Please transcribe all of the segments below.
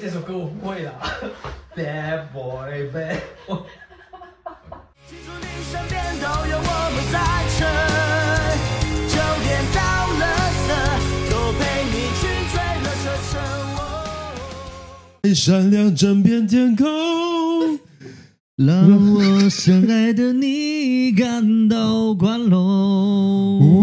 这首歌我不会啦。Bad boy bad。记住你身边都有我们在场，九点到了色，都陪你去追了这晨曦。闪亮整片天空。让我深爱的你感到光荣。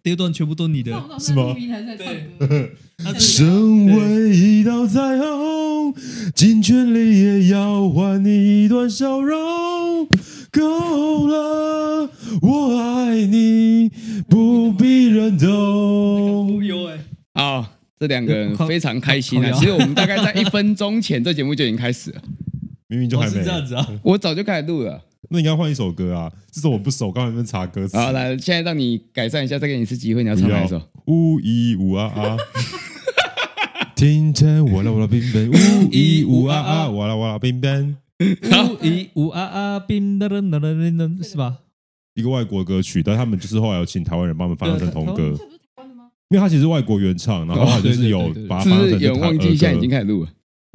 那第二段全部都你的，是吗？对。身为一道彩虹，尽全力也要换你一段笑容。够了，我爱你，不必人懂。有哎，好，这两个人非常开心啊！其实我们大概在一分钟前，这节目就已经开始了。明明就还没、这样子啊！我早就开始录了。那你应该换一首歌啊！这首我不熟，刚才在查歌词。好，来，现在让你改善一下，再给你一次机会，你要唱哪一首？呜一呜啊啊！听见我啦我啦冰冰，呜一呜啊啊，我啦我啦冰冰，呜咿呜啊啊，冰噔噔噔噔噔，是吧？一个外国歌曲，但他们就是后来有请台湾人帮他们翻成童歌。因为他其实是外国原唱，然后他就是有把它翻成。有忘记，现在已经开始录了。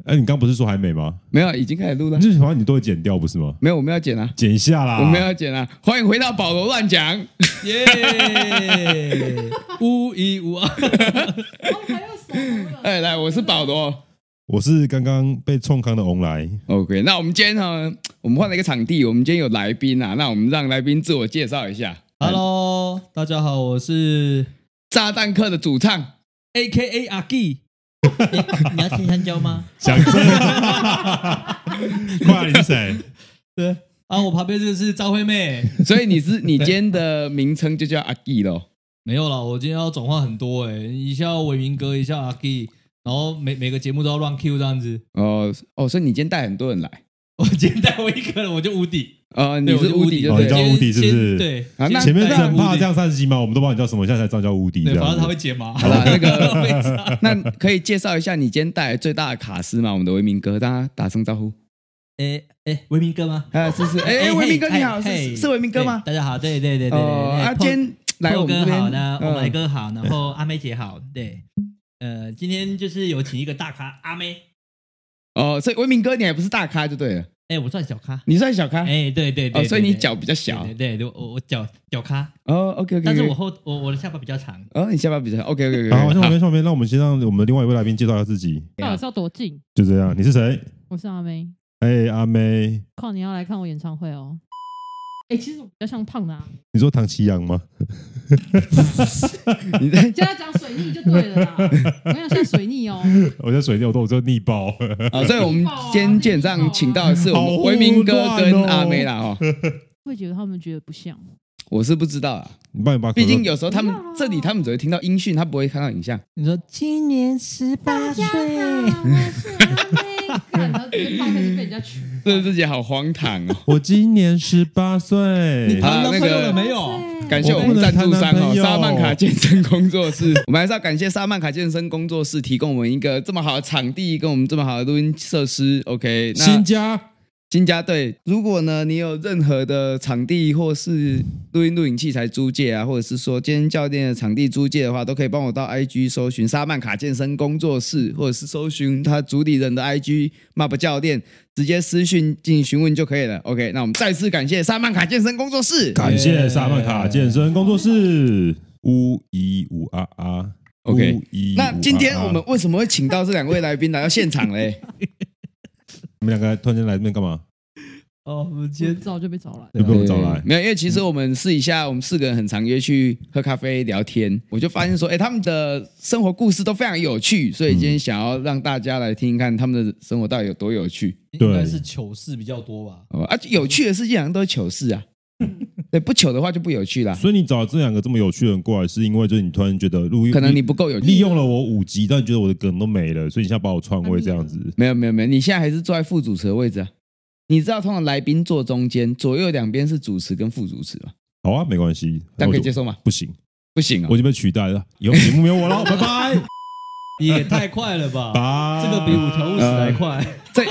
哎，你刚不是说还没吗？没有，已经开始录了。就是好像你都会剪掉，不是吗？没有，我们要剪啊，剪一下啦。我们要剪啊！欢迎回到保罗乱讲，耶！无一无二，哎，来，我是保罗，我是刚刚被冲康的翁来。OK，那我们今天呢，我们换了一个场地，我们今天有来宾啊，那我们让来宾自我介绍一下。Hello，大家好，我是炸弹客的主唱，AKA 阿 G。你，你要吃香蕉吗？想真。快，你是谁？对啊，我旁边这个是张惠妹，所以你是你今天的名称就叫阿 G 喽？没有啦，我今天要转换很多哎、欸，一下伟明哥，一下阿 G，然后每每个节目都要乱 Q 这样子。哦哦，所以你今天带很多人来，我今天带我一个人我就无敌。啊，你是无敌，就你叫无敌是不是？对，那前面是很怕这样三十集吗？我们都不知道你叫什么，现在才知道叫无敌。对，反正他会剪毛。好了，那个 那可以介绍一下你今天带来最大的卡司吗？我们的维明哥，大家打声招呼。哎哎，维明哥吗？啊，是是，哎，维明哥你好，是是维明哥吗？大家好，对对对对对。啊，今天来我们这边，好呢，我们哥好，然后阿妹姐好，对，呃，今天就是有请一个大咖阿妹。哦，所以维明哥你还不是大咖就对了。哎，我算小咖，你算小咖，哎，对对对，所以你脚比较小，对对，我我脚脚咖，哦，OK OK，但是我后我我的下巴比较长，哦，你下巴比较长，OK OK OK，好，那我们上面，那我们先让我们的另外一位来宾介绍一下自己，到底是要多近？就这样，你是谁？我是阿妹，哎，阿妹，靠，你要来看我演唱会哦。哎，其实我比较像胖的啊。你说唐奇阳吗？你在叫他讲水逆就对了啦。我想像水逆哦。我叫水逆，我都我就逆爆。啊，所以我们今天基本上请到的是我们维明哥跟阿妹啦哈。会觉得他们觉得不像。我是不知道啊。你帮你把毕竟有时候他们这里他们只会听到音讯，他不会看到影像。你说今年十八岁。看他这个胖妹被人家娶，对自己好荒唐哦！我今年十八岁，你谈男朋友了没有？感谢我们赞助商哦，沙曼卡健身工作室。我们还是要感谢沙曼卡健身工作室提供我们一个这么好的场地，跟我们这么好的录音设施。OK，那新家。新家队，如果呢，你有任何的场地或是录音录影器材租借啊，或者是说今天教练的场地租借的话，都可以帮我到 IG 搜寻沙曼卡健身工作室，或者是搜寻他主理人的 IG Map 教练，直接私讯进行询问就可以了。OK，那我们再次感谢沙曼卡健身工作室，感谢沙曼卡健身工作室，五一五啊啊，OK，那今天我们为什么会请到这两位来宾来到现场嘞？你们两个突然间来这边干嘛？哦，我们今天早就被找来，就被我找来。没有，因为其实我们试一下，我们四个人很常约去喝咖啡聊天，我就发现说，哎，他们的生活故事都非常有趣，所以今天想要让大家来听一看他们的生活到底有多有趣。应该是糗事比较多吧？啊，有趣的事情好像都是糗事啊。对，不糗的话就不有趣了。所以你找这两个这么有趣的人过来，是因为就是你突然觉得录音可能你不够有趣，利用了我五集，但你觉得我的梗都没了，所以你现在把我篡位这样子。没有没有没有，你现在还是坐在副主持的位置啊。你知道，通常来宾坐中间，左右两边是主持跟副主持吗？好啊，没关系，但可以接受吗？不行，不行啊！我已经被取代了，以后节目没有我了，拜拜。也太快了吧！这个比五条悟死还快。这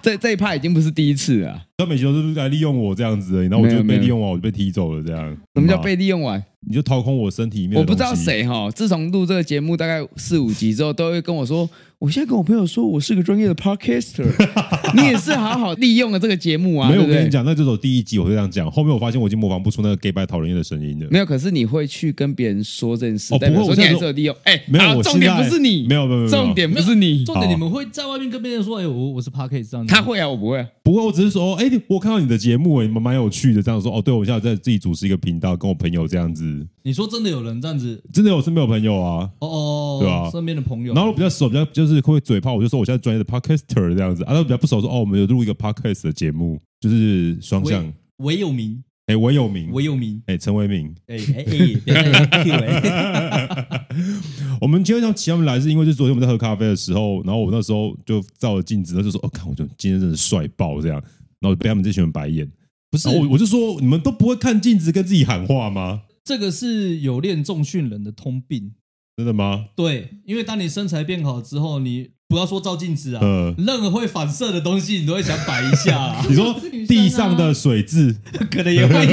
这这一趴已经不是第一次了。他每集都是来利用我这样子，然后我就被利用完，我就被踢走了这样。什么叫被利用完？你就掏空我身体里面。我不知道谁哈，自从录这个节目大概四五集之后，都会跟我说。我现在跟我朋友说，我是个专业的 podcaster，你也是好好利用了这个节目啊。没有，我跟你讲，那这首第一集我会这样讲，后面我发现我已经模仿不出那个 gay 白讨人厌的声音了。没有，可是你会去跟别人说这件事，哦、不过，我现在是有利用。哎、欸，没有，我重点不是你，没有，没有，没有，重点不是你，重点你们会在外面跟别人说，哎，我我是 podcaster 这样子。他会啊，我不会、啊，不会，我只是说，哎，我看到你的节目，哎，蛮蛮有趣的，这样说，哦，对，我现在在自己主持一个频道，跟我朋友这样子。你说真的有人这样子？真的有身边有朋友啊？哦哦，对啊，身边的朋友。然后我比较熟，比较就是会嘴炮，我就说我现在专业的 podcaster 这样子。啊，他比较不熟，说哦，我们有录一个 podcast 的节目，就是双向。唯有名，哎，我有名，我有名，哎，陈为民，哎哎哎，我们今天想请他们来，是因为就是昨天我们在喝咖啡的时候，然后我那时候就照了镜子，然后就说，哦，看我就今天真的帅爆这样，然后被他们这群人白眼。不是，我我就说你们都不会看镜子跟自己喊话吗？这个是有练重训人的通病，真的吗？对，因为当你身材变好之后，你不要说照镜子啊，嗯，任何会反射的东西，你都会想摆一下啊。你说地上的水渍，可能也会一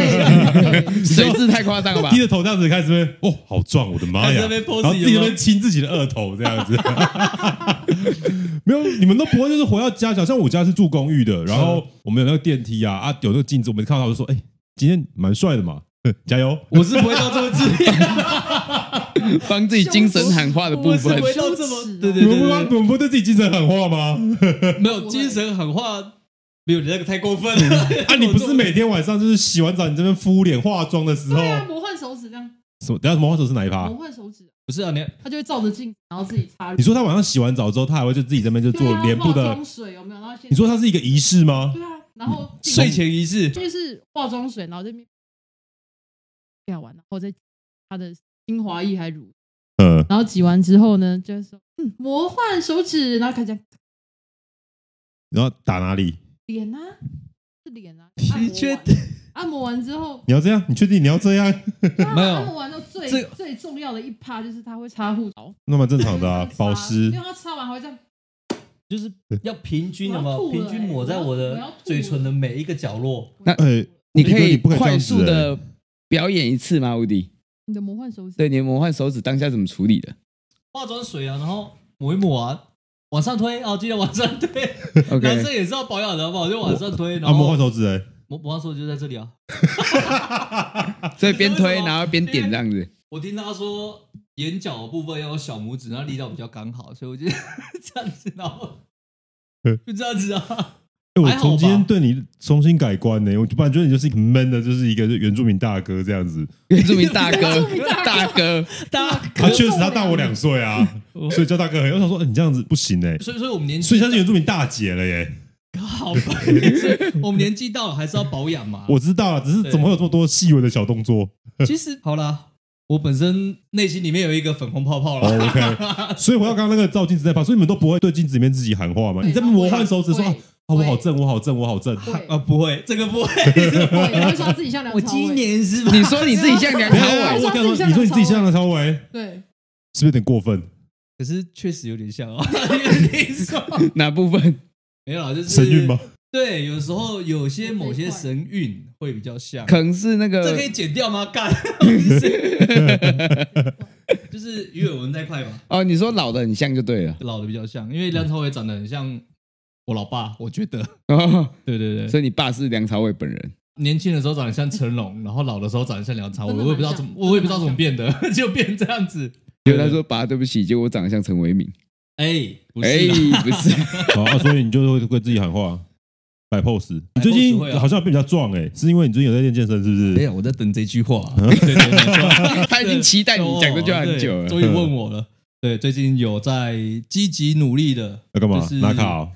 下，水渍太夸张了吧？低着头这样子开始，哦，好壮，我的妈呀！然后自己在那边亲自己的额头这样子，没有，你们都不会，就是回到家，想像我家是住公寓的，然后我们有那个电梯啊，啊，有那个镜子，我们看到就说，哎，今天蛮帅的嘛。加油！我是不会到这么自恋，帮自己精神喊话的部分。不会到这么对对对，我们不会对自己精神喊话吗？没有精神喊话，没有你那个太过分了。啊，你不是每天晚上就是洗完澡，你这边敷脸化妆的时候，对啊，魔幻手指这样。什么？等下魔幻手指是哪一趴？魔幻手指不是啊，你他就会照着镜，然后自己擦。你说他晚上洗完澡之后，他还会就自己这边就做脸部的水有没有？然后你说他是一个仪式吗？对啊，然后睡前仪式就是化妆水，然后这边。要完，然后再他的精华液还乳，嗯，然后挤完之后呢，就是说，嗯，魔幻手指，然后开始，然后打哪里？脸啊，是脸啊。你确定？按摩完之后，你要这样？你确定你要这样？没有。按摩完之后最最重要的一趴就是他会擦护手，那么正常的啊，保湿。因为他擦完还会这样，就是要平均的嘛，平均抹在我的嘴唇的每一个角落。那呃，你可以快速的。表演一次吗，无敌？你的魔幻手指，对，你的魔幻手指当下怎么处理的？化妆水啊，然后抹一抹啊，往上推哦，记得往上推。Okay. 男生也是要保养的，好不好？就往上推，然后啊，魔幻手指哎，魔魔幻手指就在这里啊。所以边推然后边点这样子。我听他说眼角的部分要有小拇指，然后力道比较刚好，所以我就 这样子，然后 就这样子啊。我从今天对你重新改观呢，我本来觉得你就是一个闷的，就是一个原住民大哥这样子。原住民大哥，大哥，大哥，他确实他大我两岁啊，所以叫大哥。我想说，你这样子不行哎。所以，所以我们年纪，所以他是原住民大姐了耶。好吧，我们年纪到了还是要保养嘛。我知道了，只是怎么会有这么多细微的小动作？其实好了，我本身内心里面有一个粉红泡泡了。OK，所以回到刚刚那个照镜子在拍，所以你们都不会对镜子里面自己喊话吗？你在魔幻手指说。啊，我好正，我好正，我好正。啊，不会，这个不会。你会说自己像梁朝伟？我今年是吧？你说你自己像梁朝伟？我说你说你自己像梁朝伟？对，是不是有点过分？可是确实有点像哦。你 说哪部分？没有，就是神韵吗？对，有时候有些某些神韵会比较像。可能是那个，这可以剪掉吗？干，就是鱼尾纹那块吧？哦，你说老的很像就对了，老的比较像，因为梁朝伟长得很像。我老爸，我觉得，哦，对对对，所以你爸是梁朝伟本人。年轻的时候长得像成龙，然后老的时候长得像梁朝伟，我也不知道怎么，我也不知道怎么变的，就变这样子。结果他说：“爸，对不起，结果我长得像陈为民。”哎，哎，不是，啊，所以你就会会自己喊话，摆 pose。你最近好像变比较壮哎，是因为你最近有在练健身，是不是？哎呀，我在等这句话。他已经期待你讲这句话很久了，终于问我了。对，最近有在积极努力的，要干嘛？拿卡。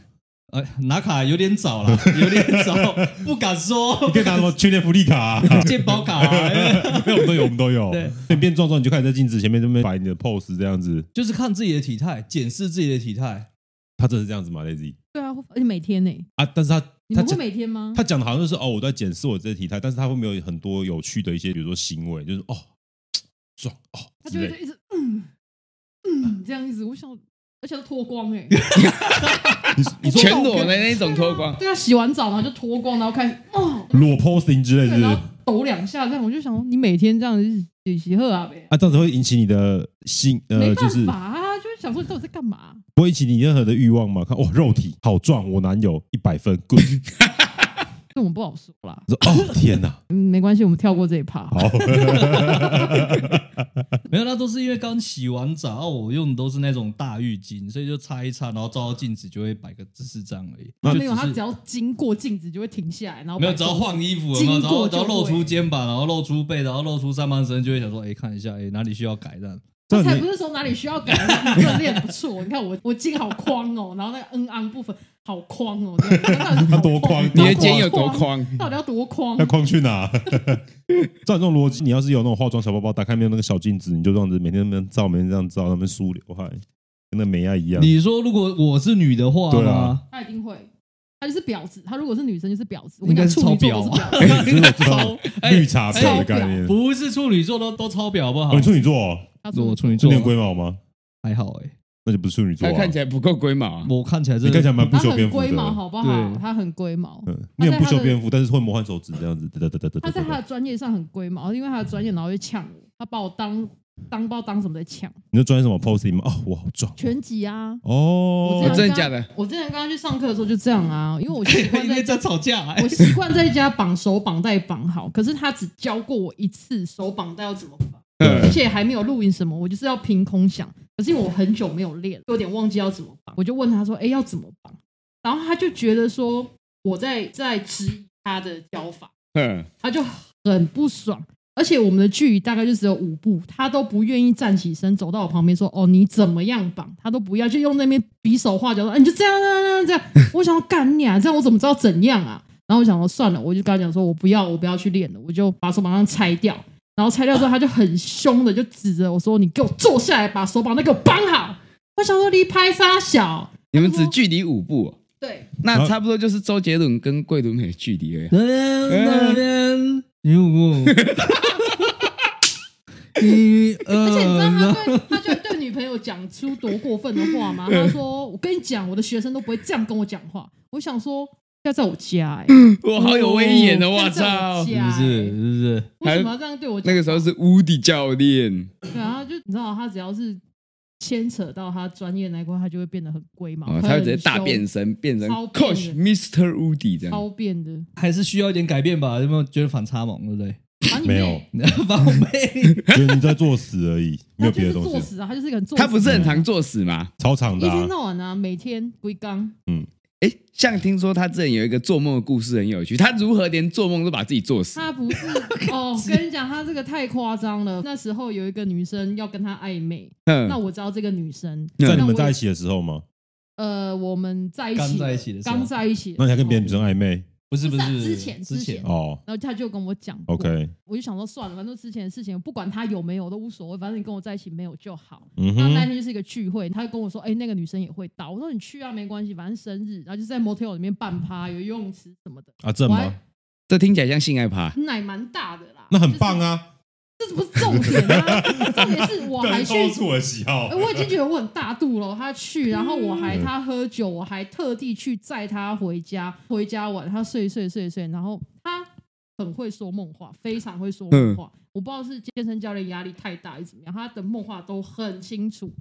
呃，拿卡有点早了，有点早，不敢说。你可以拿什么全年福利卡、健保卡？没有，我们都有，我们都有。对，变变壮壮，你就开始在镜子前面这边摆你的 pose，这样子。就是看自己的体态，检视自己的体态。他真的是这样子吗？Lazy？对啊，而且每天呢。啊，但是他他不每天吗？他讲的好像就是哦，我在检视我这体态，但是他会没有很多有趣的一些，比如说行为，就是哦，壮哦，他就会一直嗯嗯这样子。我想，而且都脱光哎。你说全裸的那种脱光，对啊，洗完澡然后就脱光，然后开始哦，裸 posing 之类的，然后抖两下这样，我就想说，你每天这样子旅行喝啊呗啊，这样子会引起你的心呃，没就是办法啊，就是想说你到底在干嘛？不会引起你任何的欲望吗？看哇，肉体好壮，我男友一百分，good。这我们不好说啦。说 哦天哪，嗯，没关系，我们跳过这一趴。好，没有，那都是因为刚洗完澡，啊、我用的都是那种大浴巾，所以就擦一擦，然后照照镜子就会摆个姿势这样而已。没有，他只要经过镜子就会停下来，然后没有，只要换衣服，然后只要露出肩膀，然后露出背，然后露出上半身，就会想说，哎，看一下，哎，哪里需要改这样。这才不是说哪里需要改，你 练不错。你看我我筋好宽哦，然后那个嗯昂部分好框哦，他多框？你的肩有多框？到底要多框？那框去哪？照这种逻辑，你要是有那种化妆小包包，打开没有那个小镜子，你就这样子每天那边照，每天这样照，那边梳刘海，跟那美亚一样。你说如果我是女的话对啊，她一定会，他就是婊子。他如果是女生就是婊子，我应该是超婊，超 绿茶婊的概念。不是处女座都都超婊，好不好？你处女座。我处女座，有点龟毛吗？还好哎，那就不是处女座。他看起来不够龟毛，我看起来你看起来蛮不修边幅的。龟毛好不好？他很龟毛，嗯，你很不修边幅，但是会魔幻手指这样子。他在他的专业上很龟毛，因为他的专业，然后就呛我，他把我当当不知道当什么在呛。你就专业什么 posing 吗？哦，我好壮，拳击啊！哦，真的假的？我之前刚刚去上课的时候就这样啊，因为我习惯在在吵架，我习惯在家绑手绑带绑好，可是他只教过我一次手绑带要怎么绑。而且还没有录音什么，我就是要凭空想。可是我很久没有练，有点忘记要怎么绑，我就问他说：“哎，要怎么绑？”然后他就觉得说我在在质疑他的教法，嗯，他就很不爽。而且我们的距离大概就只有五步，他都不愿意站起身走到我旁边说：“哦，你怎么样绑？”他都不要，就用那边比手画脚说：“哎，你就这样这样这样。”我想要干你啊，这样我怎么知道怎样啊？然后我想说算了，我就跟他讲说：“我不要，我不要去练了，我就把手马上拆掉。”然后拆掉之后，他就很凶的就指着我说：“你给我坐下来，把手把那给我绑好。”我想说离拍杀小，你们只距离五步，对，那差不多就是周杰伦跟桂纶镁的距离而已。那边离五步，一二。而且你知道他对 他就对女朋友讲出多过分的话吗？他说：“我跟你讲，我的学生都不会这样跟我讲话。”我想说。要在我家哎，我好有威严哦！我操，是不是？是不是？为什么要这样对我？那个时候是无敌教练。对啊，就你知道，他只要是牵扯到他专业那块，他就会变得很龟毛，他会直接大变身，变成 Coach Mr. Woody 这样，超变的。还是需要一点改变吧？有没有觉得反差萌？对不对？没有，反我妹，觉得你在作死而已，没有别的东西。作死啊，他就是一个很作。他不是很常作死吗？超常的，一天到晚啊，每天龟缸。嗯。哎，像听说他之前有一个做梦的故事很有趣，他如何连做梦都把自己做死？他不是 哦，跟你讲，他这个太夸张了。那时候有一个女生要跟他暧昧，嗯，那我知道这个女生在你们在一起的时候吗？呃，我们在一起，刚在一起的时候，刚在一起，那你还跟别的女生暧昧？不是不是之前之前。哦，然后他就跟我讲，OK，我就想说算了，反正之前的事情不管他有没有都无所谓，反正你跟我在一起没有就好。嗯哼，那那天就是一个聚会，他就跟我说，哎，那个女生也会到，我说你去啊，没关系，反正生日，然后就在 motel 里面办趴，有游泳池什么的。啊，这吗？这听起来像性爱趴，奶蛮大的啦，那很棒啊。这不是重点啊！重点是我还去，我的喜好。我已经觉得我很大度了。他去，然后我还他喝酒，我还特地去载他回家。回家晚，他睡睡睡睡，然后他很会说梦话，非常会说梦话。我不知道是健身教练压力太大还是怎么样，他的梦话都很清楚。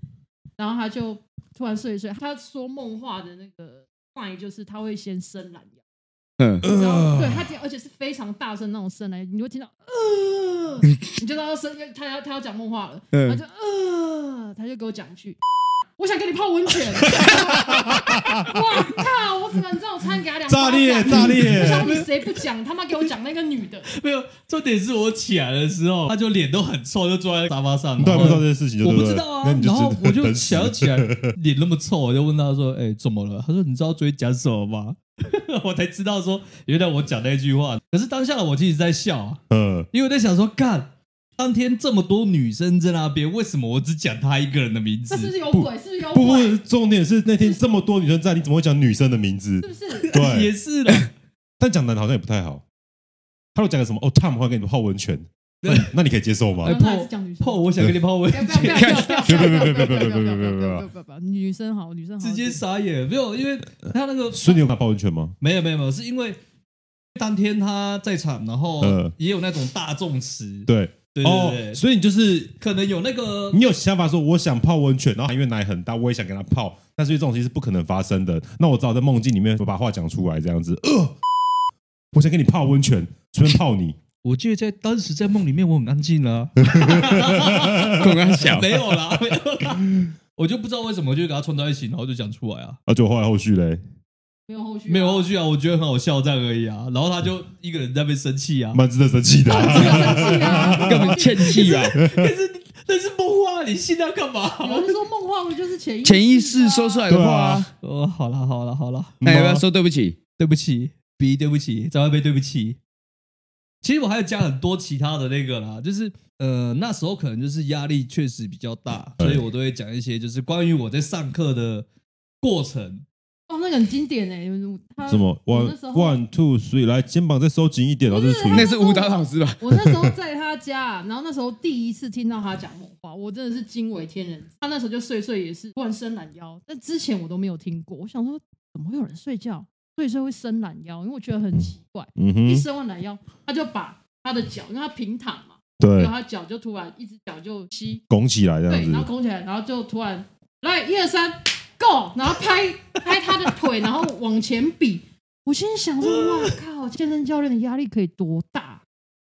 然后他就突然睡睡，他说梦话的那个话语就是他会先伸懒腰。嗯，然后对他听，而且是非常大声那种声来，你会听到，呃，你就知道他声，他要他要讲梦话了，他就呃，他就给我讲一句，我想跟你泡温泉。哇靠！我怎么你知道我差点给他两炸裂炸裂！我想你谁不讲，他妈给我讲那个女的。没有，重点是我起来的时候，他就脸都很臭，就坐在沙发上。你都还不知道这件事情，我不知道啊。然后我就想起来，脸那么臭，我就问他说：“哎，怎么了？”他说：“你知道昨天讲什么吗？” 我才知道说，原来我讲那句话，可是当下的我其实在笑，嗯，因为我在想说，干，当天这么多女生在那边，为什么我只讲她一个人的名字？那是不是有鬼？是不是有鬼？不不，重点是那天这么多女生在，你怎么会讲女生的名字？是不是？对，也是的。但讲男好像也不太好。他会讲个什么？哦，Tom 会跟你泡温泉，那那你可以接受吗？泡泡，我想跟你泡温泉。不要不要不要不要不要不要不要不要不要不要不要不要！女生好，女生好，直接傻眼，没有，因为他那个，所以你有把泡温泉吗？没有没有没有，是因为当天他在场，然后也有那种大众池，对，对对对，所以你就是可能有那个，你有想法说我想泡温泉，然后因为奶很大，我也想跟他泡，但是这种其实是不可能发生的。那我只好在梦境里面我把话讲出来，这样子。呃，我想跟你泡温泉，随便泡你。我记得在当时在梦里面我很安静啊，刚刚想没有啦，没有，我就不知道为什么就给他串在一起，然后就讲出来啊。那就后来后续嘞。没有后续，没有后续啊！我觉得很好笑这样而已啊。然后他就一个人在那边生气啊，蛮值得生气的，根本欠气啊！可是那是梦话，你信他干嘛？有人说梦话不就是潜意潜意识说出来的话啊？哦，好了好了好了，那要不要说对不起？对不起，，B，对不起，在外面对不起。其实我还有加很多其他的那个啦，就是呃那时候可能就是压力确实比较大，所以我都会讲一些就是关于我在上课的过程。哦，那个很经典哎，什么？One one two three，来肩膀再收紧一点，然后就是那是舞蹈老师吧？我那时候在他家，然后那时候第一次听到他讲梦话，我真的是惊为天人。他那时候就睡睡也是突然伸懒腰，但之前我都没有听过。我想说，怎么会有人睡觉睡睡会伸懒腰？因为我觉得很奇怪。嗯哼。一伸完懒腰，他就把他的脚，因为他平躺嘛，对，然后他脚就突然一只脚就吸拱起来，这样子，对，然后拱起来，然后就突然来一二三。Go，然后拍拍他的腿，然后往前比。我心想说：“哇靠，健身教练的压力可以多大？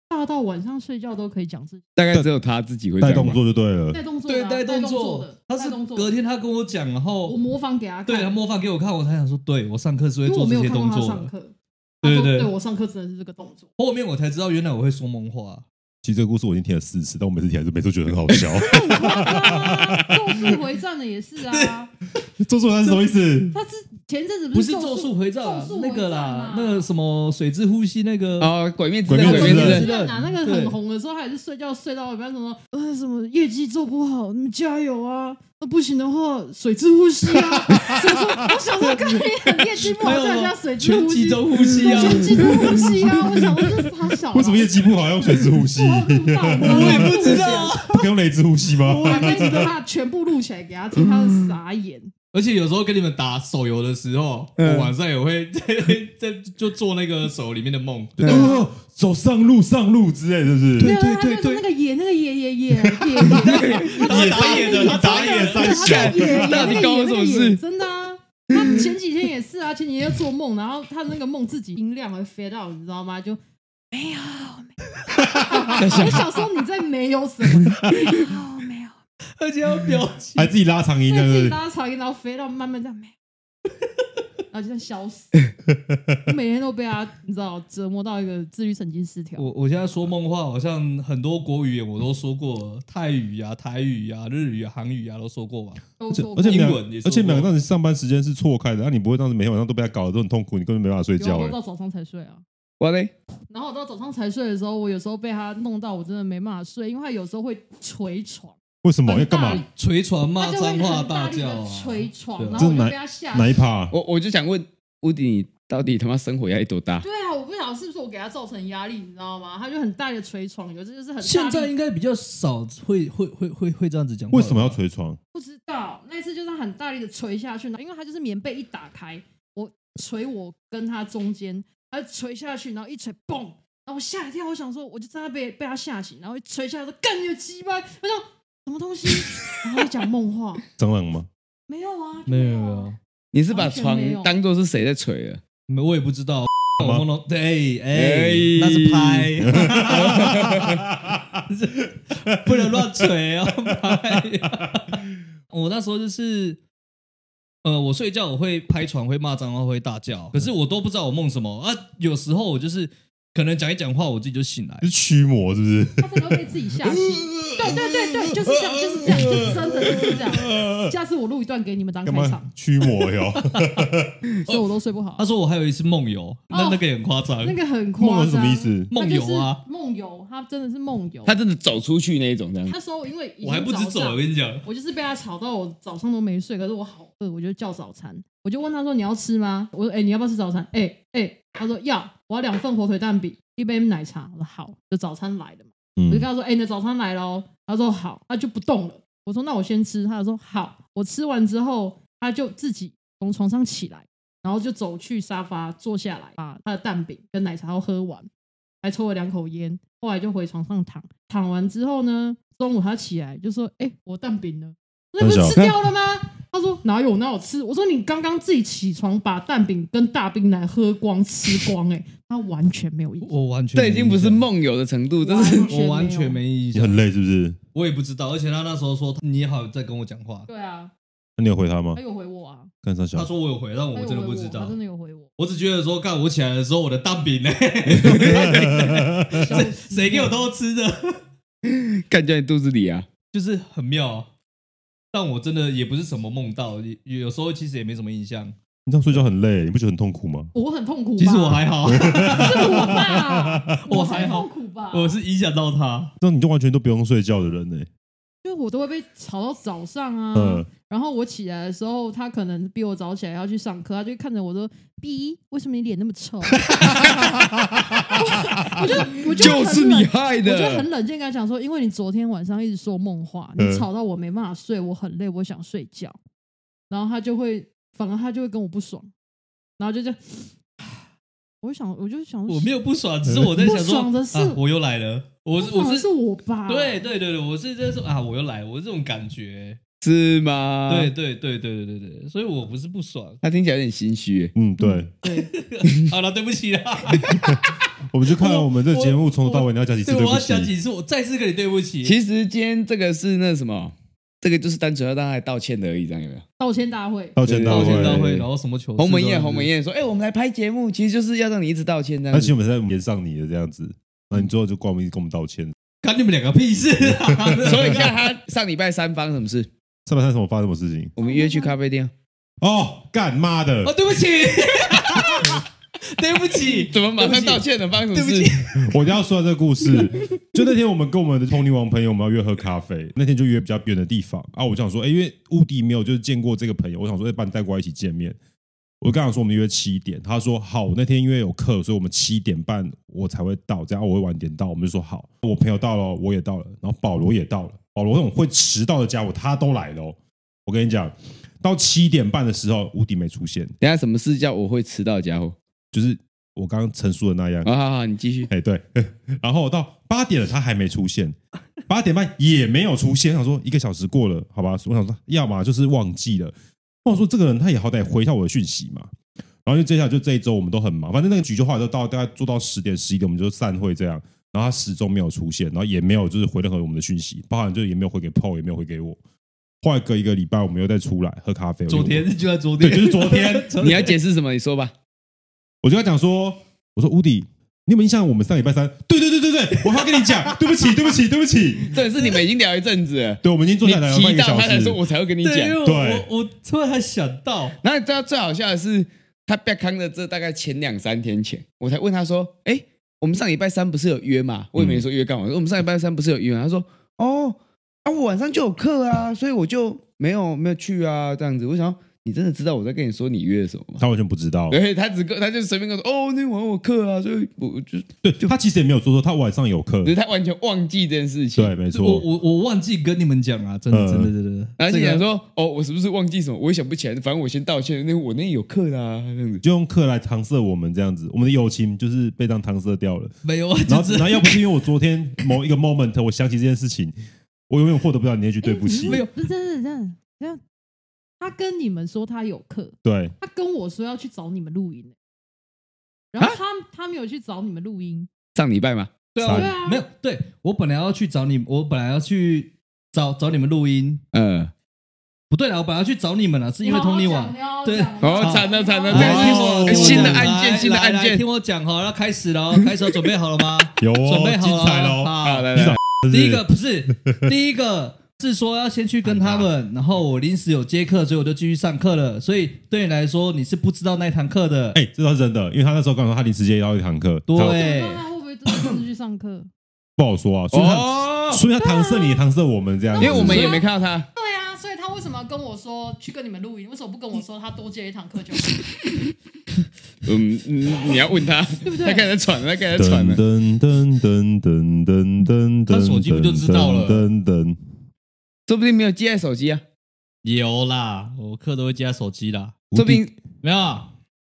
大到晚上睡觉都可以讲自己。”大概只有他自己会带动作就对了，带动作，对，带动作的。他是隔天他跟我讲，然后我模仿给他看，对他模仿给我看，我才想说：“对我上课是会做这些动作。”上课，对对对，我上课真的是这个动作。后面我才知道，原来我会说梦话。其实这个故事我已经听了四次，但我每次听还是每次觉得很好笑。咒术回战的也是啊，咒术回战是什么意思？他是前阵子不是咒术回战那个啦，那个什么水之呼吸那个啊，鬼灭之刃鬼灭之刃啊，那个很红的时候，还是睡觉睡到一半什么呃什么业绩做不好，你们加油啊！那不行的话，水之呼吸啊！我想说，看你很业绩不好，再加水之呼吸，全集中呼吸啊！全集中呼吸啊！我想说，这是他小。为什么业绩不好要用水之呼吸？我也不知道，不可以用雷之呼吸吗？我还没记得他全部录起来给他听，他是傻眼。而且有时候跟你们打手游的时候，我晚上也会 在在就做那个手游里面的梦，走上路上路之类的，是？对对对对，那个野那个野野野野野，野 打野的，他打野三下，那你搞什么事？真的啊，他前几天也是啊，前几天做梦，然后他的那个梦自己音量会飞到，你知道吗？就没有，我想说你在没有什么。而且要表情，还自己拉长音，对，自己拉长音，然后飞到慢慢这样，然后就这样消失。我每天都被他，你知道，折磨到一个自律神经失调。我我现在说梦话，好像很多国语言我都说过，泰语啊、台语啊、日语啊、韩语啊都说过吧。都说过。而且英文也，而且两个当时上班时间是错开的，那你不会当时每天晚上都被他搞得都很痛苦，你根本没办法睡觉。我到早上才睡啊。我嘞。然后我到早上才睡的时候，我有时候被他弄到，我真的没办法睡，因为他有时候会捶床。为什么要干嘛？捶床骂脏话大叫啊！捶床，然后我就被他吓。哪一趴？我我就想问屋顶，你到底他妈生活压力多大？对啊，我不晓得是不是我给他造成压力，你知道吗？他就很大的捶床，有这就是很。现在应该比较少会会会会会这样子讲。为什么要捶床？不知道，那次就是很大力的捶下去，因为他就是棉被一打开，我捶我跟他中间，他捶下去，然后一捶，嘣，然后我吓一跳，我想说，我就在那被被他吓醒，然后一捶下来说干你个鸡巴，我说。什么东西？然后讲梦话？蟑螂吗？没有啊，没有啊。你是把床当做是谁在捶啊？没，我也不知道。我梦到对，哎，那是拍，不能乱捶哦。拍。我那时候就是，呃，我睡觉我会拍床，会骂脏话，会大叫，可是我都不知道我梦什么啊。有时候我就是。可能讲一讲话，我自己就醒来，是驱魔是不是？他真的会被自己吓醒。对对对对，就是这样，就是这样，就是真的就是这样。下次我录一段给你们当开场。驱魔哟，所以我都睡不好。他说我还有一次梦游，那那个也很夸张。那个很夸张，梦游什么意思？梦游啊，梦游，他真的是梦游，他真的走出去那一种这样。他说因为我还不止走，我跟你讲，我就是被他吵到，我早上都没睡，可是我好饿，我就叫早餐。我就问他说：“你要吃吗？”我说：“哎，你要不要吃早餐？”哎哎，他说：“要，我要两份火腿蛋饼。”一杯奶茶，我说好，就早餐来了嘛。我就跟他说：“哎，你的早餐来了。”他说：“好。”他就不动了。我说：“那我先吃。”他说：“好。”我吃完之后，他就自己从床上起来，然后就走去沙发坐下来，把他的蛋饼跟奶茶都喝完。还抽了两口烟，后来就回床上躺。躺完之后呢，中午他起来就说：“哎，我蛋饼呢？那不是吃掉了吗？”他说：“哪有哪有吃？”我说：“你刚刚自己起床把蛋饼跟大冰奶喝光吃光。”哎，他完全没有意义。我完全这已经不是梦游的程度，这是我完全没意义。你很累是不是？我也不知道，而且他那时候说你好在跟我讲话。对啊。那你有回他吗？他有回我啊。干啥小？他说我有回，但我真的不知道。他真的有回我。我只觉得说，干我起来的时候，我的蛋饼呢？谁给我偷吃的？干在你肚子里啊，就是很妙。但我真的也不是什么梦到，有时候其实也没什么印象。你这样睡觉很累，你不觉得很痛苦吗？我很痛苦。其实我还好，是我吧？我还好，痛苦吧？我是影响到他。那你就完全都不用睡觉的人呢？因为我都会被吵到早上啊，然后我起来的时候，他可能比我早起来要去上课，他就看着我说：“B，为什么你脸那么臭？”我就我就就是你害的，我就很冷静跟他讲说：“因为你昨天晚上一直说梦话，你吵到我没办法睡，我很累，我想睡觉。”然后他就会，反而他就会跟我不爽，然后就这样。我想，我就想，我没有不爽，只是我在想说，不爽的是我又来了。我是我是是我吧？对对对对，我是在说啊，我又来，我是这种感觉是吗？对对对对对对对，所以我不是不爽。他听起来有点心虚。嗯，对对。好了，对不起啦。我们就看我们这节目从头到尾你要讲几次对不起？我要讲几次，我再次跟你对不起。其实今天这个是那什么，这个就是单纯要让他道歉的而已，这样有没有？道歉大会，道歉道歉大会，然后什么球？鸿门宴，鸿门宴说，哎，我们来拍节目，其实就是要让你一直道歉。这样，那其实我们是在演上你的这样子，那你最后就光明跟我们道歉。关你们两个屁事！所以你看他上礼拜三发生什么事？上礼拜三什么发生什么事情？我们约去咖啡店。哦，干妈的！哦，对不起，对不起，怎么马上道歉了？发生什么事？我就要说这个故事。就那天我们跟我们的 Tony 王朋友，我们要约喝咖啡。那天就约比较远的地方啊。我想说，哎，因为乌迪没有就是见过这个朋友，我想说，哎，把你带过来一起见面。我刚刚说我们约七点，他说好。那天因为有课，所以我们七点半我才会到，这样我会晚点到。我们就说好。我朋友到了，我也到了，然后保罗也到了。保罗那种会迟到的家伙，他都来了。我跟你讲，到七点半的时候，无敌没出现。等下什么事叫我会迟到的家伙？就是我刚刚陈述的那样。好好好，你继续。哎，对。然后到八点了，他还没出现。八点半也没有出现。我想说一个小时过了，好吧？我想说，要么就是忘记了。我说这个人他也好歹回一下我的讯息嘛，然后就接下来就这一周我们都很忙，反正那个局就后来都到大概做到十点十一点我们就散会这样，然后他始终没有出现，然后也没有就是回任何我们的讯息，包含就也没有回给 Paul 也没有回给我。后来隔一个礼拜我们又再出来喝咖啡，昨天就在昨天，对，就是昨天。你要解释什么？你说吧。我就跟他讲说，我说 Woody。你有没有印象？我们上礼拜三，对对对对对，我还要跟你讲，对不起，对不起，对不起。这是你们已经聊一阵子了，对，我们已经坐下来聊半个小时。提到他才说，我才会跟你讲。对，我我突然还想到，然后你知道最好笑的是，他被康的这大概前两三天前，我才问他说，哎，我们上礼拜三不是有约吗？我也没说约干嘛，我们上礼拜三不是有约吗？他说，哦，啊，我晚上就有课啊，所以我就没有没有去啊，这样子。我想。你真的知道我在跟你说你约什么吗？他完全不知道，对，他只跟他就随便跟我说哦，那晚我课啊，所以我就对，就他其实也没有说说他晚上有课，他完全忘记这件事情。对，没错，我我我忘记跟你们讲啊，真的真的真的。然后你想说哦，我是不是忘记什么？我也想不起来，反正我先道歉。那我那天有课啊，这样子就用课来搪塞我们这样子，我们的友情就是被这样搪塞掉了。没有啊，然后然后要不是因为我昨天某一个 moment 我想起这件事情，我永远获得不了你那句对不起。没有，是真的这样这样。他跟你们说他有课，对，他跟我说要去找你们录音，然后他他没有去找你们录音，上礼拜吗？对啊，没有，对我本来要去找你，我本来要去找找你们录音，嗯，不对了，我本来要去找你们了，是因为通你网，对，哦，惨了惨了，听我新的案件，新的案件，听我讲哈，要开始了，开始准备好了吗？有，准备好了，好，来来，第一个不是第一个。是说要先去跟他们，然后我临时有接课，所以我就继续上课了。所以对你来说，你是不知道那堂课的。哎，这倒是真的，因为他那时候刚好他临时接到一堂课。对，他会不会真的是去上课？不好说啊。所以他，所以他搪塞你，搪塞我们这样，因为我们也没看到他。对啊，所以他为什么要跟我说去跟你们录音？为什么不跟我说他多接一堂课就好？嗯，你要问他，对不对？他开始喘了，他开始喘了。噔噔噔噔噔噔噔，他手机不就知道了？噔噔。说不定没有接在手机啊，有啦，我课都会接在手机啦。说不定没有，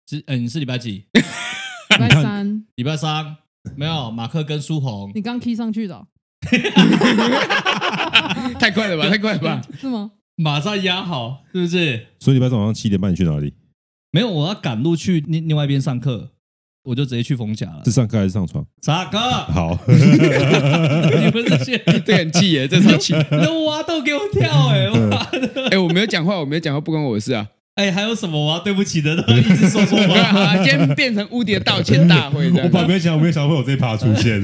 是嗯，是礼拜几？礼拜三，礼拜三。没有，马克跟苏红，你刚 key 上去的、哦，太快了吧，太快了吧？是吗？马上压好，是不是？所以礼拜三晚上七点半你去哪里？没有，我要赶路去另另外一边上课，我就直接去逢甲了。是上课还是上床？上课。好，你们这些这很气耶，这超气！那挖洞给我跳哎！哎，我没有讲话，我没有讲话，不关我的事啊。哎，还有什么我要对不起的都一直说说话。好，今天变成无敌的道歉大会。我本来没有想，我没有想到会有这一趴出现。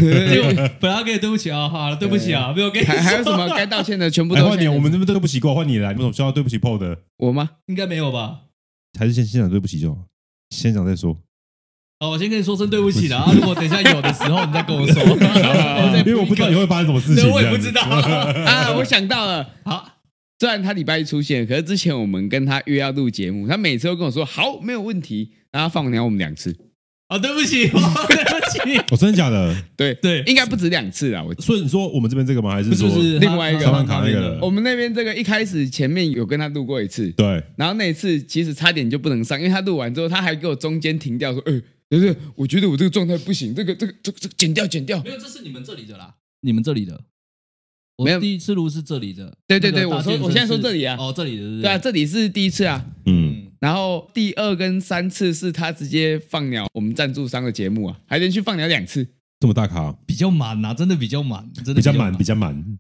本来可以对不起啊，好了，对不起啊，没有给你。还还有什么该道歉的，全部都换你。我们这边对不起过，换你来。你们有需要对不起 PO 的？我吗？应该没有吧？还是先先讲对不起就好，先讲再说。哦，我先跟你说声对不起了啊！如果等一下有的时候，你再跟我说。因为我不知道以后会发生什么事情。我也不知道 啊！我想到了，好。虽然他礼拜一出现，可是之前我们跟他约要录节目，他每次都跟我说好，没有问题，然后放鸟我们两次。哦，对不起，对不起，我真的假的？对对，应该不止两次啦。我所以你说我们这边这个吗？还是说另外一个沙曼卡那个？我们那边这个一开始前面有跟他录过一次，对。然后那一次其实差点就不能上，因为他录完之后，他还给我中间停掉说：“哎，对对，我觉得我这个状态不行，这个这个这个这个剪掉剪掉。”没有，这是你们这里的啦，你们这里的。没有，第一次录是这里的。对对对，我说我现在说这里啊。哦，这里的。对啊，这里是第一次啊。嗯。然后第二跟三次是他直接放鸟我们赞助商的节目啊，还连续放鸟两次。这么大咖？比较满啊，真的比较满，真的比较满，比较满。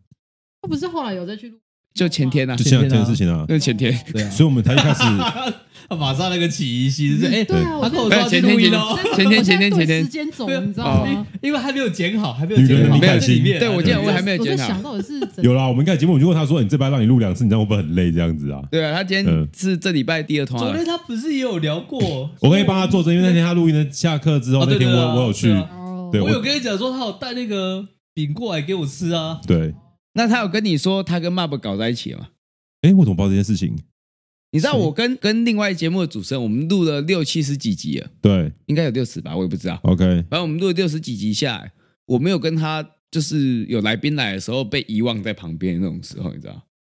他不是后来有再去录？就前天啊，就前天的事情啊。那前天。对啊。所以我们才一开始。他马上那个起疑心是哎，对啊，他跟我说前天前前天前天前天时间走，你知道吗？因为还没有剪好，还没有剪好，没有里面。对，我今天我还没有剪好。想到的是有啦，我们刚才节目我就问他说：“你这班让你录两次，你知道会不会很累？这样子啊？”对啊，他今天是这礼拜第二通。昨天他不是也有聊过？我可以帮他作证，因为那天他录音的下课之后，那天我我有去。对，我有跟你讲说，他有带那个饼过来给我吃啊。对，那他有跟你说他跟 Mab 搞在一起了吗？哎，我怎么不知道这件事情？你知道我跟跟另外节目的主持人，我们录了六七十几集了，对，应该有六十吧，我也不知道。OK，反正我们录了六十几集下来，我没有跟他就是有来宾来的时候被遗忘在旁边那种时候，你知道？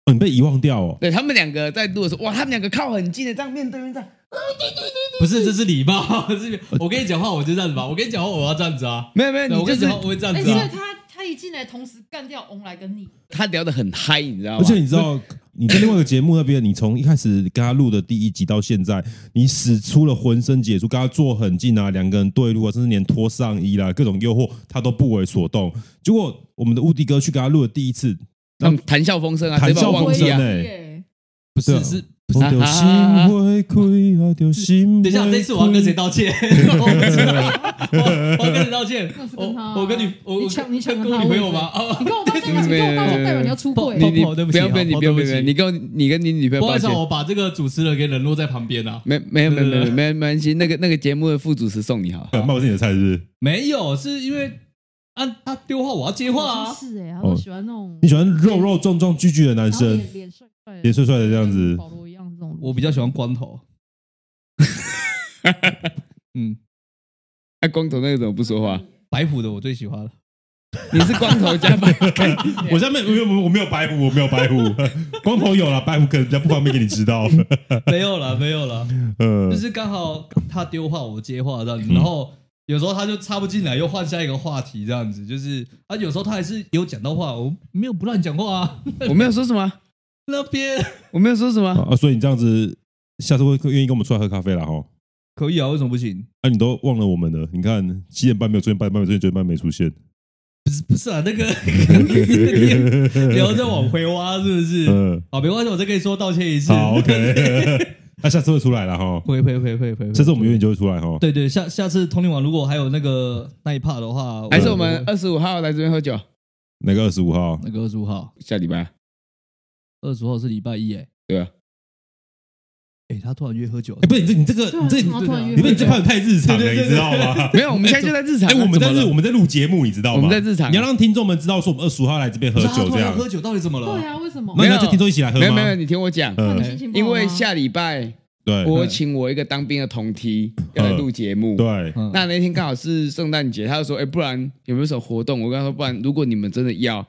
哦，你被遗忘掉哦。对他们两个在录的时候，哇，他们两个靠很近的这样面对面这样。不是，这是礼貌。我跟你讲话，我就这样子吧。我跟你讲话，我要这样子啊。没有没有，我跟你讲话，我会这样子啊。他他一进来，同时干掉翁来跟你。他聊得很嗨，你知道吗？而且你知道。你在另外一个节目那边，你从一开始跟他录的第一集到现在，你使出了浑身解数，跟他坐很近啊，两个人对路啊，甚至连脱上衣啦，各种诱惑他都不为所动。结果我们的乌迪哥去跟他录的第一次，那谈笑风生啊，谈笑风生哎，不是是。我的心会亏啊，掉心。等一下，这次我要跟谁道歉？我要跟你道歉？我跟你，我你抢你抢跟我女朋友吗？你跟我道歉，你跟我道歉，代表你要出轨。你你不要不要你不要不要，你跟你跟你女朋友道歉。我把这个主持人给冷落在旁边啊。没没有没有没有没没关系，那个那个节目的副主持送你好。冒是你的菜是不是？没有，是因为啊他丢话，我要接话啊。是哎，他喜欢那种你喜欢肉肉壮壮巨巨的男生，脸帅帅脸帅帅的这样子。我比较喜欢光头，嗯，那光头那个怎么不说话？白虎的我最喜欢了。你是光头加白虎？我下面我没有我没有白虎，我没有白虎，光头有了，白虎可能比较不方便给你知道。没有了，没有了，嗯，就是刚好他丢话我接话这样子，然后有时候他就插不进来，又换下一个话题这样子，就是啊，有时候他还是有讲到话，我没有不让你讲话啊，我没有说什么。那边我没有说什么啊，所以你这样子，下次会愿意跟我们出来喝咖啡了哈？可以啊，为什么不行？啊，你都忘了我们了？你看七点半没有出现，八点半没有出现，九点半没出现。不是不是啊，那个 聊着往回挖是不是？嗯，好，没关系，我再跟你说道歉一次。好，OK。那下次会出来了哈？会会会会会。下次我们永远就会出来哈？对对，下下次通灵王如果还有那个那一 part 的话，还是我们二十五号来这边喝酒。哪个二十五号？哪个二十五号？下礼拜。二十号是礼拜一，哎，对啊，哎，他突然约喝酒，哎，不是你这你这个你这你不你这怕太日常了，你知道吗？没有，我们现在就在日常，哎，我们在日我们在录节目，你知道吗？我们在日常，你要让听众们知道说我们二十五号来这边喝酒，这样喝酒到底怎么了？对啊，为什么？没有，就听众一起来喝吗？没有没有，你听我讲，因为下礼拜对，我请我一个当兵的同梯要来录节目，对，那那天刚好是圣诞节，他就说，哎，不然有没有什么活动？我跟他说，不然如果你们真的要，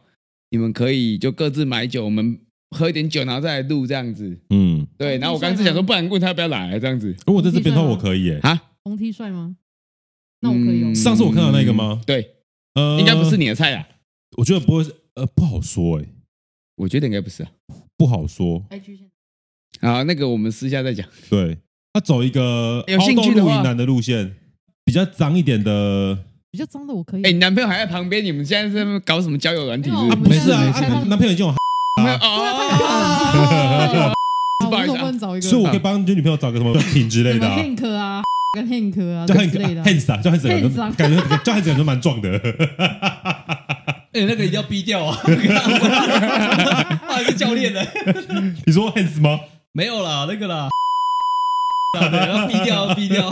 你们可以就各自买酒，我们。喝一点酒，然后再来录这样子。嗯，对。然后我刚刚是想说，不然问他要不要来这样子。如果在这边的话，我可以耶。啊，红 T 帅吗？那我可以用。上次我看到那个吗？对，呃，应该不是你的菜啊。我觉得不会是，呃，不好说哎。我觉得应该不是啊，不好说。好，那个我们私下再讲。对，他走一个有兴趣的露营男的路线，比较脏一点的，比较脏的我可以。哎，你男朋友还在旁边，你们现在在搞什么交友软体？不是啊，男朋友已经有。哦，不好意思，所以我可以帮就女朋友找个什么品之类的，Hank 啊，跟 Hank 啊，叫 Hank，Hank 啊，叫 Hank，感觉感觉叫 Hank 都蛮壮的。哎，那个一定要逼掉啊！他是教练的，你说 Hank 吗？没有啦，那个啦，要逼掉，逼掉。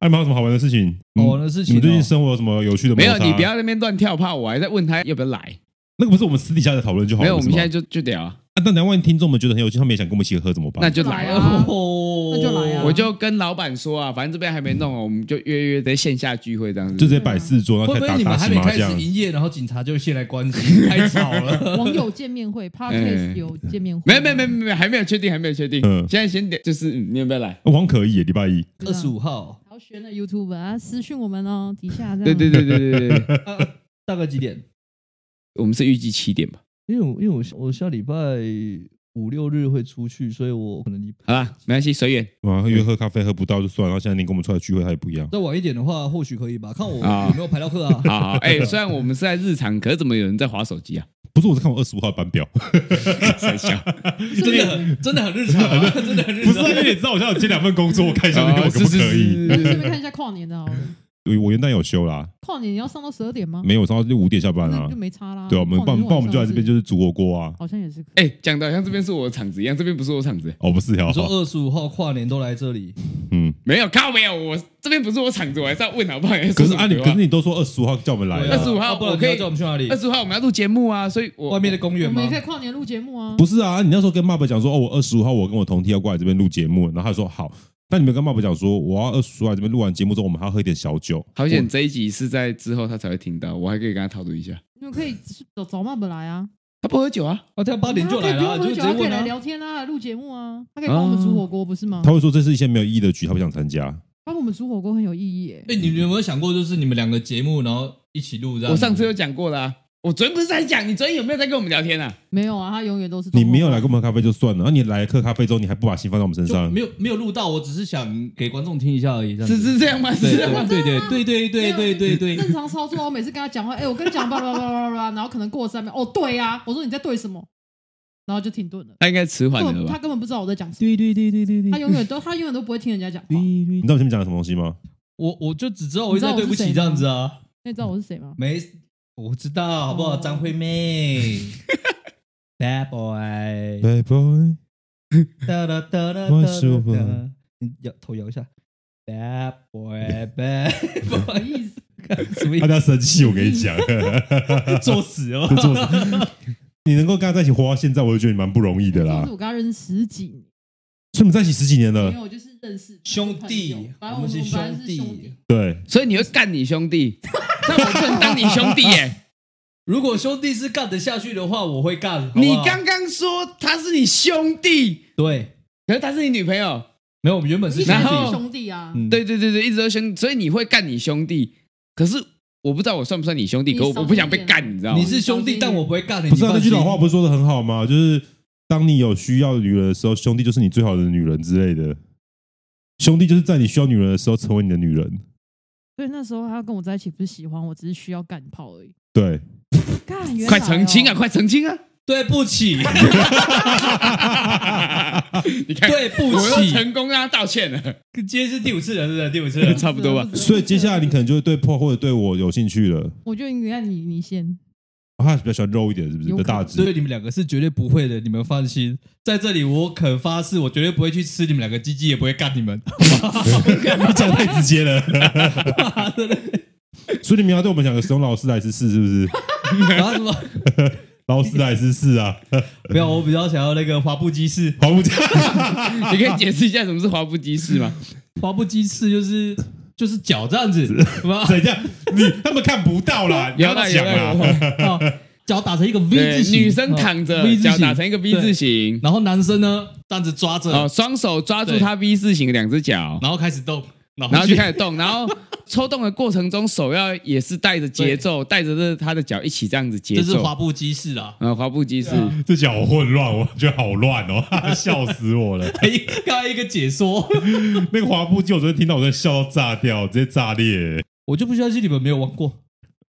哎，你们有什么好玩的事情？好玩的事情，你们最近生活有什么有趣的？没有，你不要在那边乱跳炮，我还在问他要不要来。那个不是我们私底下的讨论就好了。没有，我们现在就就聊啊。啊，但万一听众们觉得很有趣，他们也想跟我们一起喝怎么办？那就来啊，那就来啊。我就跟老板说啊，反正这边还没弄哦，我们就约约在线下聚会这样子，就直接摆四桌，然后开始打打麻将。开始营业，然后警察就先来关心，太吵了。网友见面会，Podcast 有见面会。没有没有没有没有，还没有确定，还没有确定。嗯，现在先点，就是你要不要来？王可以，礼拜一二十五号。然后学了 YouTube 啊，私讯我们哦，底下这样。对对对对对对。大概几点？我们是预计七点吧。因为我因为我我下礼拜五六日会出去，所以我可能好啦，没关系，随缘。啊，约喝咖啡喝不到就算了。然后现在你跟我们出来聚会，它也不一样。再晚一点的话，或许可以吧，看我有没有排到课啊。好好，哎，虽然我们是在日常，可是怎么有人在划手机啊？不是，我是看我二十五号的班表。在笑，真的真的很日常，真的很日常。不是，因为你知道我现在有接两份工作，我看一下那个可不可以？顺便看一下跨年的好了。我元旦有休啦，跨年你要上到十二点吗？没有，上到就五点下班啊，就没差啦。对啊，我们报报我们就在这边就是煮火锅啊，好像也是。哎，讲的好像这边是我的场子一样，这边不是我场子。哦，不是，你说二十五号跨年都来这里，嗯，没有，靠，没有，我这边不是我场子，我还是要问好不好？可是啊，你可是你都说二十五号叫我们来，二十五号我可以叫我们去哪里？二十五号我们要录节目啊，所以我外面的公园吗？我们也可以跨年录节目啊。不是啊，你那时候跟 Marb 讲说，哦，我二十五号我跟我同梯要过来这边录节目，然后他说好。那你们跟茂博讲说，我要二叔来这边录完节目之后，我们还要喝一点小酒。好险这一集是在之后他才会听到，我还可以跟他讨论一下。你们可以找找茂博来啊，他不喝酒啊，他要八点就来了，就直接问他可以来聊天啊，录节目啊，他可以帮我们煮火锅，不是吗？他会说这是一些没有意义的局，他不想参加。帮我们煮火锅很有意义耶。哎，你有没有想过，就是你们两个节目，然后一起录这样？我上次有讲过啦。我昨天不是在讲，你昨天有没有在跟我们聊天啊？没有啊，他永远都是你没有来跟我们喝咖啡就算了，那你来喝咖啡之后，你还不把心放在我们身上？没有没有录到，我只是想给观众听一下而已。是是这样吗？是这样吗？对对对对对对对对，正常操作。我每次跟他讲话，哎，我跟你讲叭叭叭叭叭，然后可能过三秒，哦，对呀，我说你在对什么，然后就停顿了。他应该迟缓了吧？他根本不知道我在讲什么。对对对对对对，他永远都他永远都不会听人家讲话。你知道我前面讲的什么东西吗？我我就只知道我一直在对不起这样子啊。那你知道我是谁吗？没。我知道，好不好？张惠妹，Bad Boy，Bad Boy，哒哒哒哒哒哒，你摇头摇一下，Bad Boy，Bad，不好意思，他不要生气，我跟你讲，作死哦，作死。你能够跟他在一起活到现在，我就觉得你蛮不容易的啦。我跟他认识十几年，所以你们在一起十几年了。没有，就是认识兄弟，我们是兄弟。对，所以你会干你兄弟。那我不能当你兄弟耶！如果兄弟是干得下去的话，我会干。好好你刚刚说他是你兄弟，对，可是他是你女朋友，没有，我们原本是兄弟啊。对对对对，一直都兄，所以你会干你兄弟。可是我不知道我算不算你兄弟，可我我不想被干，你知道吗？你是兄弟，但我不会干你。不是那句老话不是说的很好吗？就是当你有需要的女人的时候，兄弟就是你最好的女人之类的。兄弟就是在你需要女人的时候成为你的女人。所以那时候他跟我在一起不是喜欢我，只是需要干炮而已。对，干，快澄清啊！快澄清啊！对不起，你看，对不起，成功让他道歉了。今天是第五次了，是不是？第五次了，差不多吧。所以接下来你可能就会对破或者对我有兴趣了。我就应该你你先。他比较喜欢肉一点，是不是？的大只。所以你们两个是绝对不会的，你们放心。在这里，我肯发誓，我绝对不会去吃你们两个鸡鸡，也不会干你们。你讲太直接了。所以你们要对我们讲个使用劳斯莱斯四，是不是？啊什么？劳斯莱斯四啊？没有，我比较想要那个滑步机式。滑步机，你可以解释一下什么是滑步机式吗？滑步机式就是。就是脚这样子，怎样？你他们看不到啦，你要讲啊！脚打成一个 V 字形，女生躺着，脚打成一个 V 字形，然后男生呢这样子抓着，哦，双手抓住他 V 字形的两只脚，然后开始动，然后就开始动，然后抽动的过程中手要也是带着节奏，带着这他的脚一起这样子节奏。这是滑步机式啊，嗯，滑步机式，这脚好混乱，我觉得好乱哦，笑死我了。刚刚一个解说，那个滑步机，我昨天听到我在笑到炸掉，直接炸裂。我就不相信你们没有玩过。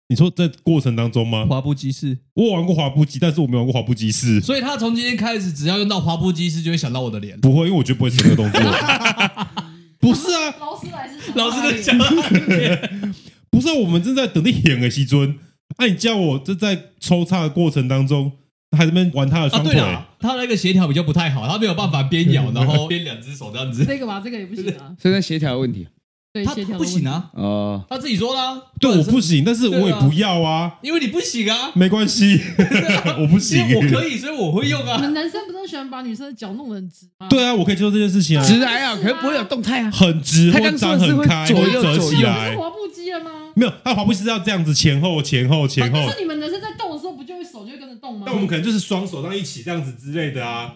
你说在过程当中吗？滑步机式，我有玩过滑步机，但是我没玩过滑步机式。所以他从今天开始，只要用到滑步机式，就会想到我的脸。不会，因为我觉得不会是那个动作。不是啊，劳斯莱斯，老师在讲。不是啊，我们正在等你演个西尊。那你叫我这在抽插的过程当中，还在那边玩他的双腿。他那个协调比较不太好，他没有办法边咬然后边两只手这样子。这个吧，这个也不行啊。所以在协调的问题。对，他不行啊！哦，他自己说的。对，我不行，但是我也不要啊，因为你不行啊。没关系，我不行，我可以，所以我会用啊。你们男生不都喜欢把女生的脚弄得很直吗？对啊，我可以接受这件事情啊。直来啊，可是不会有动态啊。很直，或张很开，左右折起来。是滑步机了吗？没有，他滑步机是要这样子前后前后前后。但是你们男生在动的时候，不就会手就会跟着动吗？那我们可能就是双手这样一起这样子之类的啊。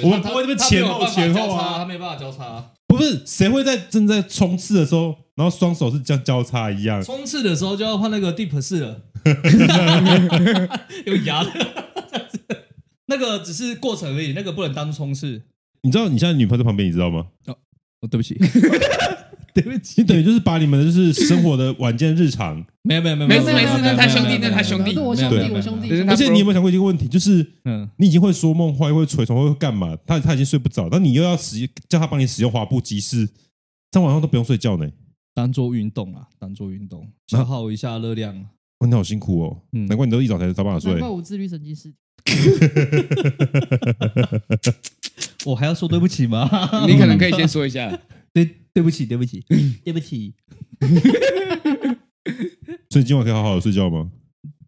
我们不会这边前后前后啊，他没办法交叉。不是，谁会在正在冲刺的时候，然后双手是这样交叉一样？冲刺的时候就要换那个 deep 式了，有牙的，那个只是过程而已，那个不能当冲刺。你知道你现在女朋友在旁边，你知道吗？哦，哦，对不起。对不起，你等于就是把你们的就是生活的晚间日常，没有没有没有，没事没事，那他兄弟，那他兄弟，我兄弟，我兄弟。而且你有没有想过一个问题，就是嗯，你已经会说梦话，又会捶床，会干嘛？他他已经睡不着，但你又要使叫他帮你使用滑步机式，这样晚上都不用睡觉呢。当做运动啊，当做运动，消耗一下热量。哇，你好辛苦哦，难怪你都一早才才办法睡。难怪我自律神经失调。我还要说对不起吗？你可能可以先说一下。对，对不起，对不起，对不起。所以今晚可以好好的睡觉吗？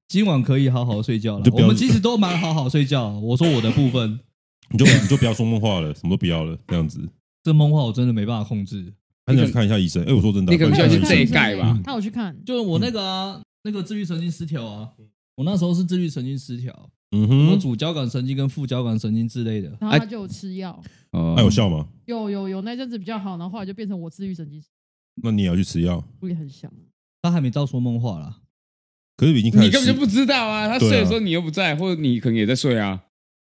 今晚可以好好睡觉了。我们其实都蛮好好睡觉。我说我的部分，你就你就不要说梦话了，什么都不要了，这样子。这梦话我真的没办法控制。那你要去看一下医生。哎，我说真的，你可能需要去这一盖吧。他有去看，就是我那个啊，那个自律神经失调啊。我那时候是自律神经失调。嗯哼，有主交感神经跟副交感神经之类的，然后他就有吃药，哦，还有效吗？有有有，那阵子比较好，然后后来就变成我自律神经。那你也要去吃药？我也很想，他还没到说梦话啦，可是已经开始，你根本就不知道啊！他睡的时候你又不在，或者你可能也在睡啊，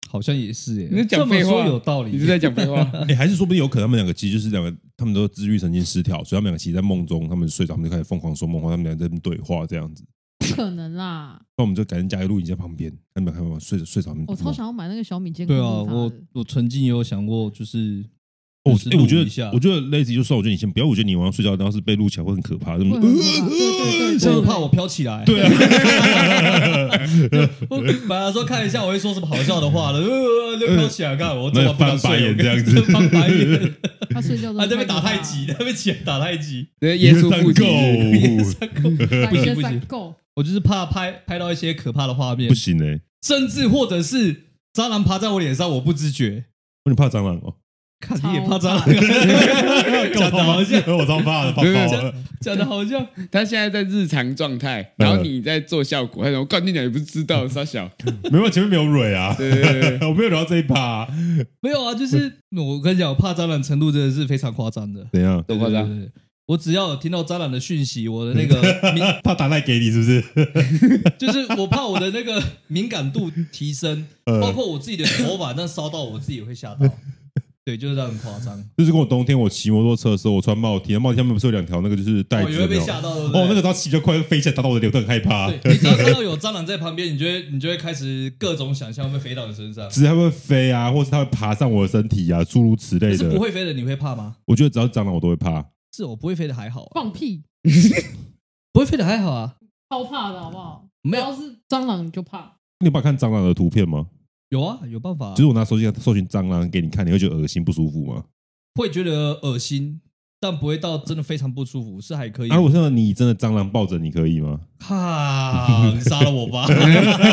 好像也是耶，你讲废话有道理，你是在讲废话？哎，还是说不定有可能他们两个其实就是两个，他们都自律神经失调，所以他们两个其实在梦中，他们睡着，他们就开始疯狂说梦话，他们两个在对话这样子。不可能啦！那我们就改成加一个录影在旁边，看没有看没有睡着睡着。我超想要买那个小米监控。对啊，我我曾经也有想过，就是哦，哎，我觉得我觉得 Lazy 就算，我觉得你先不要，我觉得你晚上睡觉，然后是被录起来会很可怕，对么对？对对，我怕我飘起来。对啊。我本来说看一下，我会说什么好笑的话了，就飘起来，看我怎么翻白眼这样子，翻白眼。他睡觉他这边打太极，他这边起来打太极。耶稣三够，不行不行。我就是怕拍拍到一些可怕的画面，不行哎，甚至或者是蟑螂爬在我脸上，我不知觉。你怕蟑螂哦？看你也怕蟑螂，讲的好像 我超怕的，怕爆了。讲的好像他现在在日常状态，然后你在做效果，我干你俩也不知道，傻小。没有，前面没有蕊啊，对对对，我没有聊到这一趴，没有啊，就是我跟你讲，我怕蟑螂程度真的是非常夸张的。怎样？多夸张？我只要有听到蟑螂的讯息，我的那个 怕打赖给你是不是？就是我怕我的那个敏感度提升，包括我自己的头发，那烧到我自己也会吓到。对，就是这样很夸张。就是跟我冬天我骑摩托车的时候，我穿帽 T，帽 T 上面不是有两条那个就是带子？我会被吓到。哦，那个时候骑比较快，飞起来打到我的脸，我很害怕。你只要看到有蟑螂在旁边，你就会你就会开始各种想象会飞到你身上，只是它会飞啊，或是它会爬上我的身体啊，诸如此类的。是不会飞的，你会怕吗？我觉得只要蟑螂我都会怕。是我不会飞的还好，放屁，不会飞的还好啊，超怕的好不好？没有，要是蟑螂就怕。你有办法看蟑螂的图片吗？有啊，有办法。就是我拿手机搜寻蟑螂给你看，你会觉得恶心不舒服吗？会觉得恶心，但不会到真的非常不舒服，是还可以。啊，我现在你真的蟑螂抱着你可以吗？哈，你杀了我吧！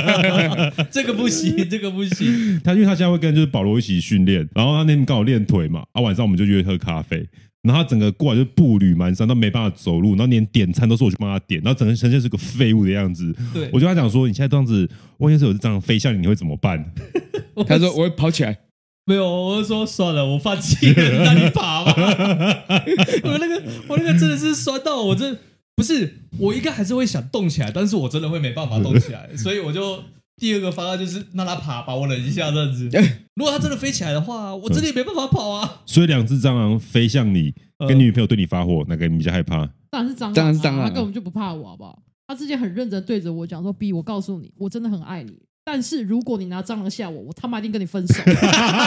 这个不行，这个不行。他因为他现在会跟就是保罗一起训练，然后他那天刚好练腿嘛，啊，晚上我们就约喝咖啡。然后他整个过来就步履蹒跚，都没办法走路，然后连点餐都是我去帮他点，然后整个呈现是个废物的样子。对，我就跟他讲说：“你现在这样子，万一是有这样飞向你，你会怎么办？” 他说：“我会跑起来。”没有，我就说算了，我放弃了，让你爬吧。我那个我那个真的是酸到我这不是我应该还是会想动起来，但是我真的会没办法动起来，所以我就第二个方案就是让他爬，把我忍一下这样子。如果他真的飞起来的话，我真的也没办法跑啊。所以两只蟑螂飞向你，跟女朋友对你发火，哪个你比较害怕？当然是蟑螂，当然是蟑螂，他根本就不怕我，好不好？他之前很认真对着我讲说：“B，我告诉你，我真的很爱你。但是如果你拿蟑螂吓我，我他妈一定跟你分手。”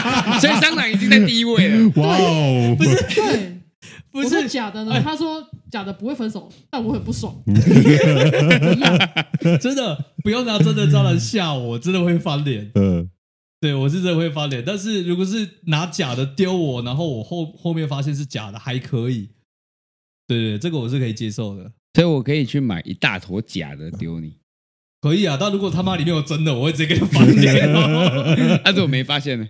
所以蟑螂已经在第一位了。哇哦，不是对，不是假的呢。他说假的不会分手，但我很不爽。真的不要拿真的蟑螂吓我，我真的会翻脸。嗯，对我是真的会翻脸。但是如果是拿假的丢我，然后我后后面发现是假的，还可以。对对，这个我是可以接受的。所以我可以去买一大坨假的丢你，可以啊。但如果他妈里面有真的，我会直接给你翻脸。但是我没发现呢，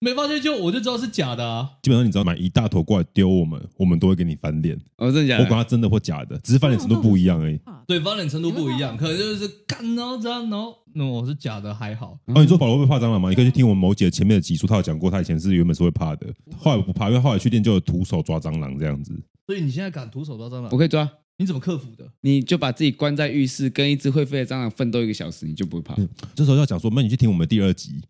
没发现就我就知道是假的啊。基本上你只要买一大坨过来丢我们，我们都会给你翻脸。哦，真的假的？不管它真的或假的，只是翻脸程度不一样而已。对，翻脸程度不一样，可能就是干然后这样，然后那我是假的还好。哦，你说保罗会怕蟑螂吗？你可以去听我们某姐前面的集数，他有讲过，他以前是原本是会怕的，后来不怕，因为后来去练就有徒手抓蟑螂这样子。所以你现在敢徒手抓蟑螂？我可以抓。你怎么克服的？你就把自己关在浴室，跟一只会飞的蟑螂奋斗一个小时，你就不会怕。嗯、这时候要讲说，那你去听我们第二集。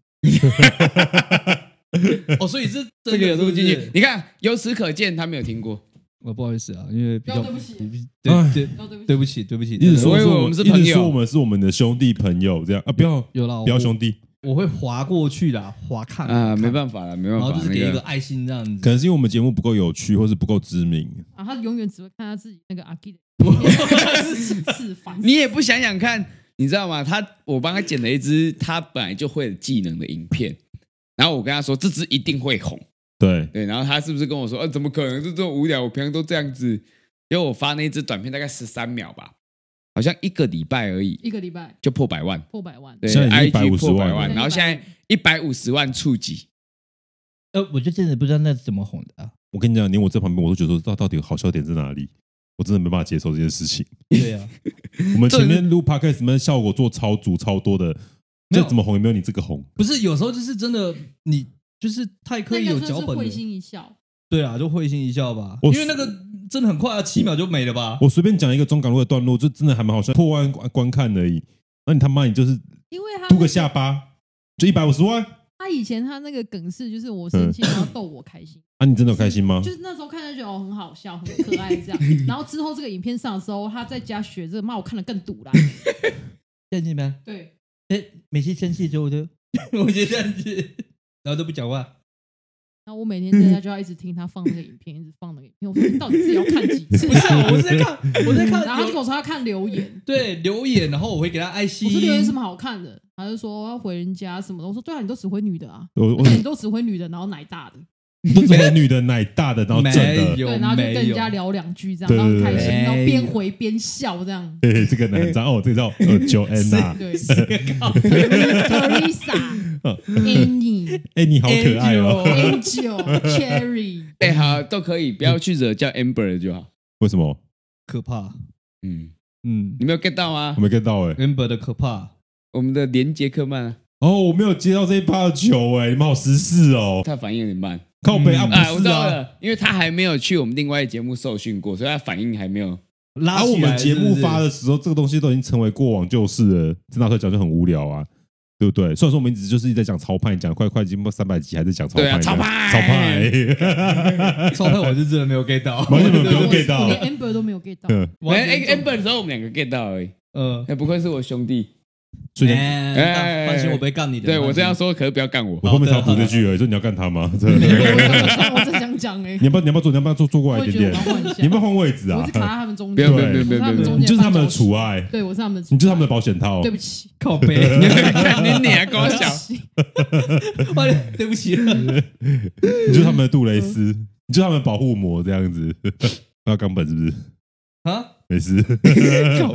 哦，所以是这个有录进去。你看，由此可见，他没有听过。我不好意思啊，因为比较对不起，对对对不起，对不起。一直说我们是朋友，一直说我们是我们的兄弟朋友，这样啊，不要有了，不要兄弟。我会划过去的，划看啊，没办法了，没办法，然后就是给一个爱心这样子。可能是因为我们节目不够有趣，或是不够知名啊。他永远只会看他自己那个阿基的，你也不想想看，你知道吗？他我帮他剪了一支他本来就会的技能的影片，然后我跟他说这支一定会红，对对，然后他是不是跟我说，呃，怎么可能？就这么无聊，我平常都这样子。因为我发那支短片大概十三秒吧。好像一个礼拜而已，一个礼拜就破百万，破百万，对现在一百五十万，然后现在一百五十万触及。呃，我就真的不知道那是怎么红的啊！我跟你讲，连我在旁边我都觉得说，到底好笑点在哪里？我真的没办法接受这件事情。对呀，我们前面录 podcast 什么效果做超足超多的，这怎么红也没有你这个红。不是，有时候就是真的，你就是太刻意有脚本了。会心一笑。对啊，就会心一笑吧，因为那个。真的很快啊，七秒就没了吧？我随便讲一个中港路的段落，就真的还蛮好笑，破万观看而已。那你他妈，你就是因为他嘟个下巴，就一百五十万。他以前他那个梗是，就是我生气，然后逗我开心。啊，你真的有开心吗？就是那时候看就觉得哦，很好笑，很可爱这样。然后之后这个影片上的时候，他在家学这个，骂我看得更堵了。这样子吗？对。哎，每次生气之后我就，我就这样子，然后都不讲话。那我每天在家就要一直听他放那个影片，一直放那个影片。我说你到底自己要看几次？不是，我是在看，我在看。然后他就跟我说要看留言，对留言，然后我会给他爱心。我说留言什么好看的？他就说要回人家什么的。我说对啊，你都只回女的啊，我你都只回女的，然后奶大的。都只回女的奶大的，然后正的。对，然后就跟人家聊两句这样，然后开心，然后边回边笑这样。对，这个男生哦，这个叫呃 Joanna，对，Teresa。Annie，哎，你好可爱哦，Angel，Cherry，哎，好，都可以，不要去惹叫 Amber 就好。为什么？可怕。嗯嗯，你没有 get 到吗？我没 get 到哎，Amber 的可怕。我们的连杰克曼啊。哦，我没有接到这一趴的球哎，你们好时事哦。他反应有点慢，靠北啊，哎，我知道了，因为他还没有去我们另外一节目受训过，所以他反应还没有。拉我们节目发的时候，这个东西都已经成为过往旧事了，这拿出来讲就很无聊啊。对不对？虽然说我们一直就是一直在讲超派，讲快快经过三百集还是讲超派，超派，超派，超派，我是真的没有 get 到，完全没有 get 到，连 Amber 都没有 get 到，连 Amber 的时候我们两个 get 到而已。嗯，不愧是我兄弟，所以放心，我不会干你的。对我这样说，可是不要干我。我后面才补这句而已，说你要干他吗？真 的，我正想讲哎，你要不要？你要不要坐？你要不要坐坐过来一点点？你要不要换位置啊？我是卡在他们中间，不要不要不要不要，你就是他们的宠爱，对我是他们的，你就是他们的保险套。对不起，靠背，你你还跟我讲，对不起，你就是他们的杜蕾斯，你就是他们的保护膜，这样子。那冈本是不是？啊？没事，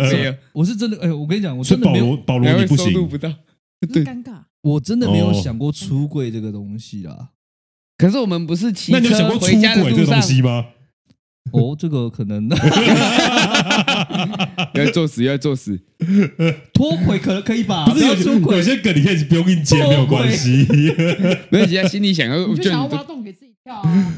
我是真的，哎，我跟你讲，我真的没有保罗，你不行，不到，对，尴尬，我真的没有想过出柜这个东西啦。可是我们不是骑车回家的路上吗？哦，这个可能，要作死，要作死。脱轨可能可以吧？不是有出轨有些梗你可以不用硬接，没有关系。没有，人家心里想要，你就想要挖洞给自己跳啊，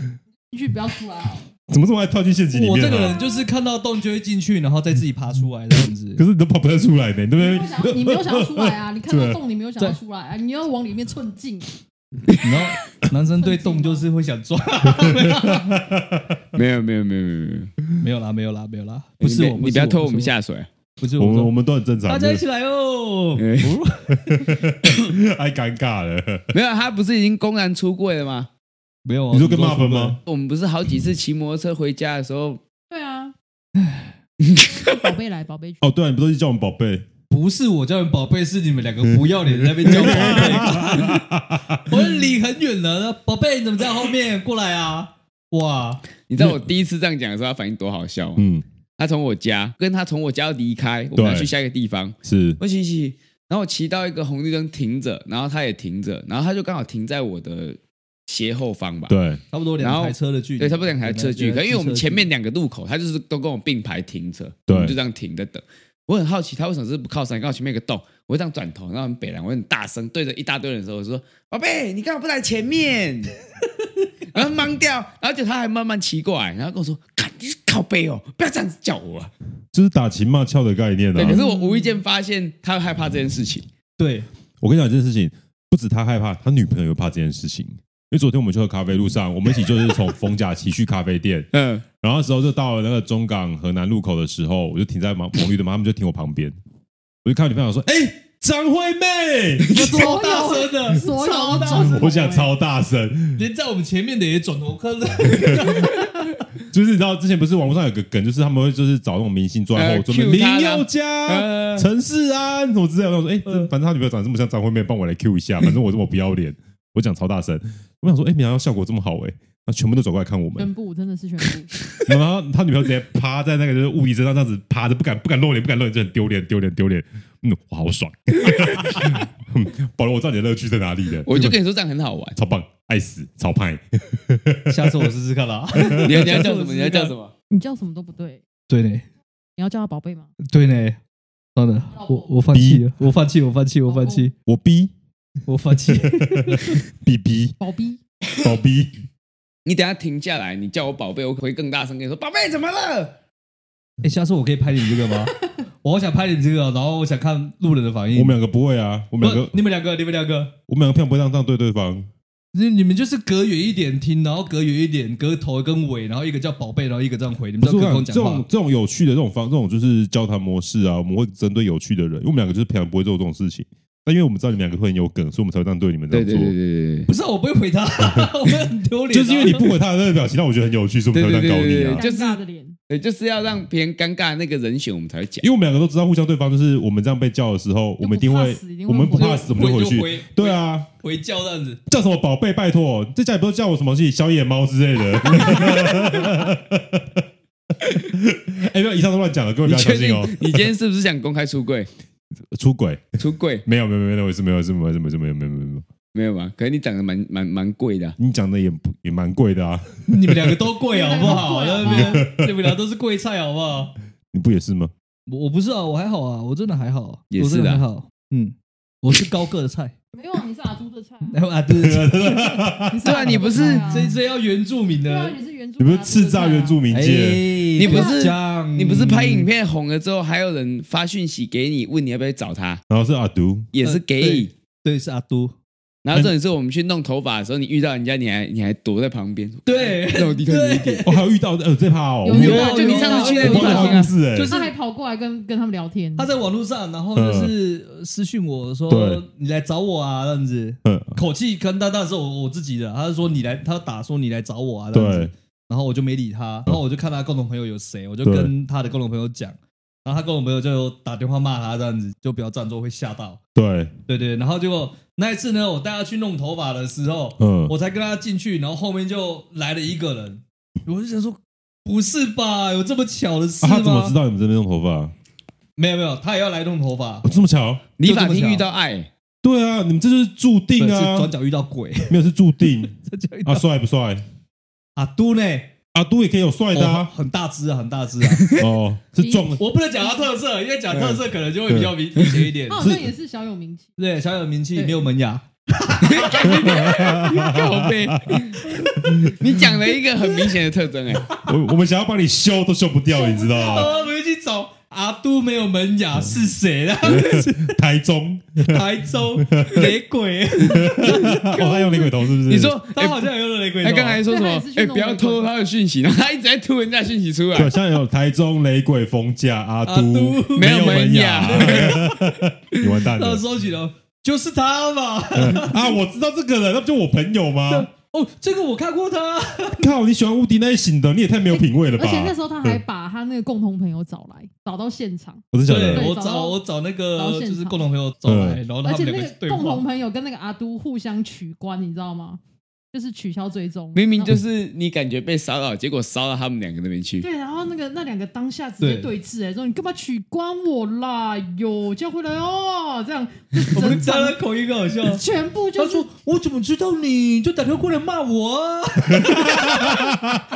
进去不要出来啊。怎么这么爱跳进陷阱里面？我这个人就是看到洞就会进去，然后再自己爬出来这样子。可是你都爬不太出来呢，对不对？你没有想要 出来啊？你看到洞，你没有想要出来啊？你要往里面寸进。然后男生对洞就是会想抓。没有没有没有没有没有没有啦没有啦没有啦，不是我，你不要拖我们下水。不是我们我们都很正常。大家一起来哦！太尴尬了。没有，他不是已经公然出柜了吗？没有啊，你说跟骂分吗？我们不是好几次骑摩托车回家的时候，对啊，宝贝来，宝贝去。哦，对啊，你不都是叫我们宝贝？不是我叫你宝贝，是你们两个不要脸在那边叫宝贝。我离很远了，宝贝你怎么在后面？过来啊！哇，你知道我第一次这样讲的时候，他反应多好笑吗？嗯，他从我家跟他从我家离开，我们要去下一个地方，是我骑骑，然后我骑到一个红绿灯停着，然后他也停着，然后他就刚好停在我的。斜后方吧，对，差不多两台车的距离，对，差不多两台车的距离。可因为我们前面两个路口，他就是都跟我并排停车，对，我们就这样停着等。我很好奇，他为什么是不靠山？刚好前面有个洞，我这样转头，然后很北兰，我很大声对着一大堆人的时候，我说：“宝贝，你干嘛不在前面？” 然后懵掉，然后就他还慢慢骑过来，然后跟我说：“看，你是靠背哦，不要这样子叫我。”就是打情骂俏的概念啊。对，可是我无意间发现他害怕这件事情。对，我跟你讲这件事情，不止他害怕，他女朋友又怕这件事情。因为昨天我们去喝咖啡路上，我们一起就是从逢甲骑去咖啡店，嗯，然后那时候就到了那个中港河南路口的时候，我就停在毛红绿灯嘛，他们就停我旁边，我就看到女朋友说：“哎，张惠妹，超大声的，超大声，我想超大声，连在我们前面的也转头看了。”就是你知道之前不是网络上有个梗，就是他们会就是找那种明星坐在后座，林宥嘉、陈世安。什么之类的，我说：“哎，反正他女朋友长得这么像张惠妹，帮我来 Q 一下，反正我这么不要脸。”我讲超大声，我想说，哎，没想到效果这么好哎，那全部都走过来看我们，全部真的是全部。然后他女朋友直接趴在那个就是物体身上，这样子趴着，不敢不敢露脸，不敢露脸，就很丢脸，丢脸，丢脸。嗯，我好爽。保罗，我知道你的乐趣在哪里的。我就跟你说这样很好玩，超棒，爱死，超派。下次我试试看啦。你要你要叫什么？你要叫什么？你叫什么都不对。对呢。你要叫他宝贝吗？对呢。好的，我我放弃了，我放弃，我放弃，我放弃，我逼。我放弃，B B，宝逼，宝逼，你等下停下来，你叫我宝贝，我会更大声跟你说：“宝贝，怎么了？”哎，下次我可以拍你这个吗？我好想拍你这个，然后我想看路人的反应。我们两个不会啊，我们两个，你们两个，你们两个，我们两个片不会这样对对方。你你们就是隔远一点听，然后隔远一点，隔头跟尾，然后一个叫宝贝，然后一个这样回。你们这种这种这种有趣的这种方，这种就是交谈模式啊，我们会针对有趣的人，因为我们两个就是平常不会做这种事情。但因为我们知道你们两个会很有梗，所以我们才会这样对你们这样做。对对对对，不是、啊、我不会回他，我会很丢脸。就是因为你不回他的那个表情，让我觉得很有趣，所以我们才会这样搞你啊。就是尬的脸，对，就是要让别人尴尬的那个人选，我们才会讲。因为我们两个都知道，互相对方就是我们这样被叫的时候，我们一定会，我们不怕死，我们就回去。对啊，回叫这样子，叫什么宝贝？拜托，在家里不是叫我什么小野猫之类的。哎，不要以上都乱讲了，各位不要相信哦。你今天是不是想公开出柜？出轨，出轨，没有没有没有那回事，没有什么什么什么没有没有没有没有没有吧？可是你长得蛮蛮蛮贵的，你长得也也蛮贵的啊！你们两个都贵好不好？那边你们俩都是贵菜好不好？你不也是吗？我我不是啊，我还好啊，我真的还好，也是还好。嗯，我是高个的菜，没有，你是阿都 的菜，然后阿都的菜，对啊，你不是这这要原住民的，你是原住，你不是叱咤原住民界。你不是你不是拍影片红了之后，还有人发讯息给你，问你要不要找他？然后是阿都，也是给，对，是阿都。然后这里是我们去弄头发的时候，你遇到人家，你还你还躲在旁边，对，让我离开你一点。我还有遇到呃，这怕哦，有有，就你上次去那个地方，是就是他还跑过来跟跟他们聊天。他在网络上，然后就是私讯我说，你来找我啊，这样子，口气跟他当时我我自己的，他是说你来，他打说你来找我啊，这样子。然后我就没理他，然后我就看他共同朋友有谁，我就跟他的共同朋友讲，然后他共同朋友就打电话骂他这样子，就不要这样做会吓到。对。对对，然后结果那一次呢，我带他去弄头发的时候，嗯，我才跟他进去，然后后面就来了一个人，我就想说，不是吧，有这么巧的事吗？他怎么知道你们这边弄头发？没有没有，他也要来弄头发，这么巧，理发厅遇到爱，对啊，你们这就是注定啊，转角遇到鬼，没有是注定，啊，帅不帅？阿都呢？阿都也可以有帅的啊，很大只啊，很大只啊。哦，是壮的。我不能讲他特色，因为讲特色可能就会比较明明显一点。他好像也是小有名气，对，小有名气，没有门牙。你讲了一个很明显的特征哎，我我们想要帮你修都修不掉，你知道吗？我们去找阿都没有门牙是谁啦？台中，台中雷鬼，他用雷鬼头是不是？你说他好像有用雷鬼头。他刚才说什么？哎，不要偷他的讯息，然后他一直在偷人家讯息出来。好，像有台中雷鬼封架阿都没有门牙，你完蛋了。他收起了。就是他嘛！啊，我知道这个人，那不就我朋友吗？哦，这个我看过他。靠，你喜欢无敌那一型的，你也太没有品味了吧！而且那时候他还把他那个共同朋友找来，找到现场。我是晓得，我找我找那个就是共同朋友找来，然后他们两个而且那个共同朋友跟那个阿都互相取关，你知道吗？就是取消追踪，明明就是你感觉被骚扰，结果骚到他们两个那边去。对，然后那个那两个当下直接对峙，哎，说你干嘛取关我啦？有，叫回来哦，这样。我们家的口音更好笑，全部就他说，我怎么知道你就打电话过来骂我啊？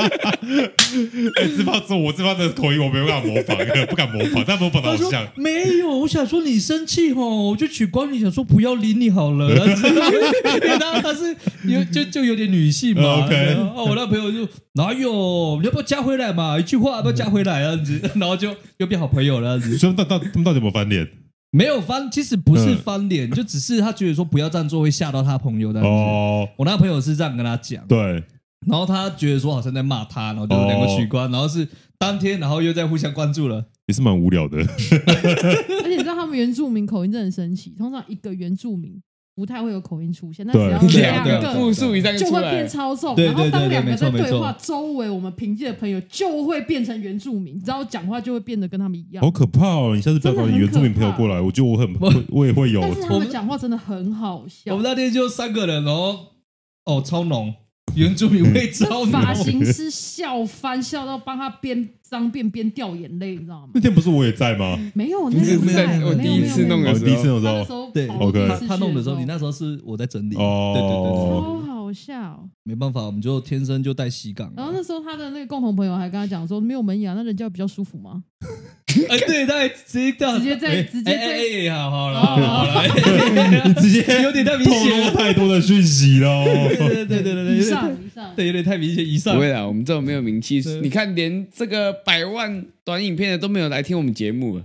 哎，自爆说，我这方的口音我没有办法模仿，不敢模仿，但模仿的好像。没有，我想说你生气吼，我就取关你，想说不要理你好了。然后他是有就就。有点女性嘛？OK，哦，我那朋友就哪有？你要不要加回来嘛？一句话要不要加回来这样子，然后就又变好朋友了这样子。所以到到他们到底有没有翻脸？没有翻，其实不是翻脸，就只是他觉得说不要这样做会吓到他朋友的。哦，我那朋友是这样跟他讲，对，然后他觉得说好像在骂他，然后就两个取关，然后是当天，然后又在互相关注了，也是蛮无聊的。而且你知道他们原住民口音真的很神奇，通常一个原住民。不太会有口音出现，但只要两个复数以上就会变超重。然后当两个在对话，周围我们平地的朋友就会变成原住民，然后讲话就会变得跟他们一样。好可怕哦！你下次不要找你原住民朋友过来，我觉得我很，我也会有。但是他们讲话真的很好笑。我们那天就三个人哦，哦，超浓。原住民味超浓，发型师笑翻，笑到帮他边脏辫边掉眼泪，你知道吗？那天不是我也在吗？没有，那天不在。我第一次弄的时候，第一次弄的时候，对，OK。他弄的时候，你那时候是我在整理。哦，对对对，超好笑。没办法，我们就天生就带西港。然后那时候他的那个共同朋友还跟他讲说，没有门牙，那人家比较舒服吗？哎，对，他直接直接在，直接在，好好了，好了，直接有点太明显，透露太多的讯息了。对对对对对，以上以上，对，有点太明显，以上。不会啦，我们这种没有名气，你看连这个百万短影片的都没有来听我们节目了。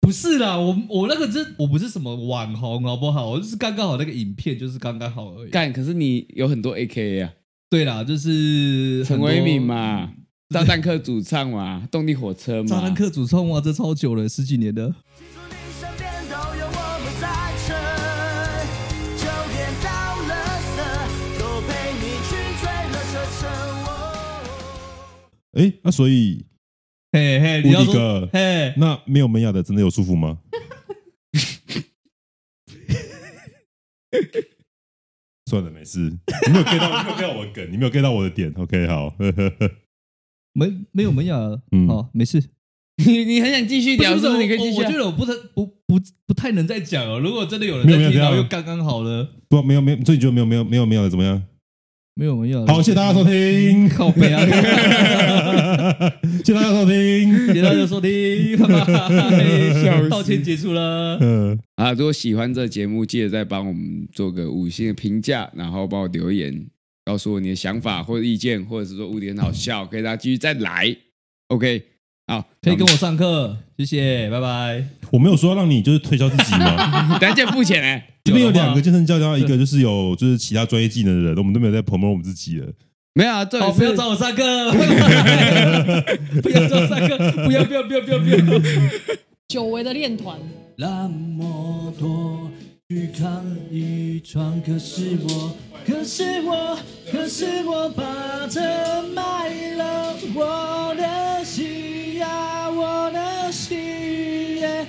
不是啦，我我那个是，我不是什么网红，好不好？我就是刚刚好那个影片，就是刚刚好而已。干，可是你有很多 AKA 啊。对啦，就是陈为民嘛。炸弹客主唱嘛，动力火车嘛。炸弹客主唱哇，这超久了，十几年的。哎，那所以，嘿嘿，无敌哥，嘿，那没有门牙的真的有舒服吗？算了，没事，你没有 get 到，你没有 get 到我的梗，你没有 get 到我的点，OK，好。没没有门牙，嗯，好，没事。你 你很想继续聊，是不是？你可以继续。我觉得我不太不不不太能再讲了。如果真的有人在听到，又刚刚好了。不，没有没有，所以你觉得没有没有没有没有的怎么样？没有我们要。好，谢谢大家收听。靠背啊！谢谢大家收听，谢谢大家收听。道歉结束了。嗯啊，如果喜欢这节目，记得再帮我们做个五星的评价，然后帮我留言。告诉我你的想法或者意见，或者是说无敌很好笑，可以大家继续再来。OK，好，可以跟我上课，谢谢，拜拜。我没有说要让你就是推销自己吗？等下付钱哎。这边有两个健身教练，一个就是有就是其他专业技能的人，我们都没有在 promote 我们自己了。没有啊，好，不要找我上课，不要找我上课，不要不要不要不要不要。久违的练团。那么多去看一场，可是我。可是我，可是我把这卖了，我的 Yeah,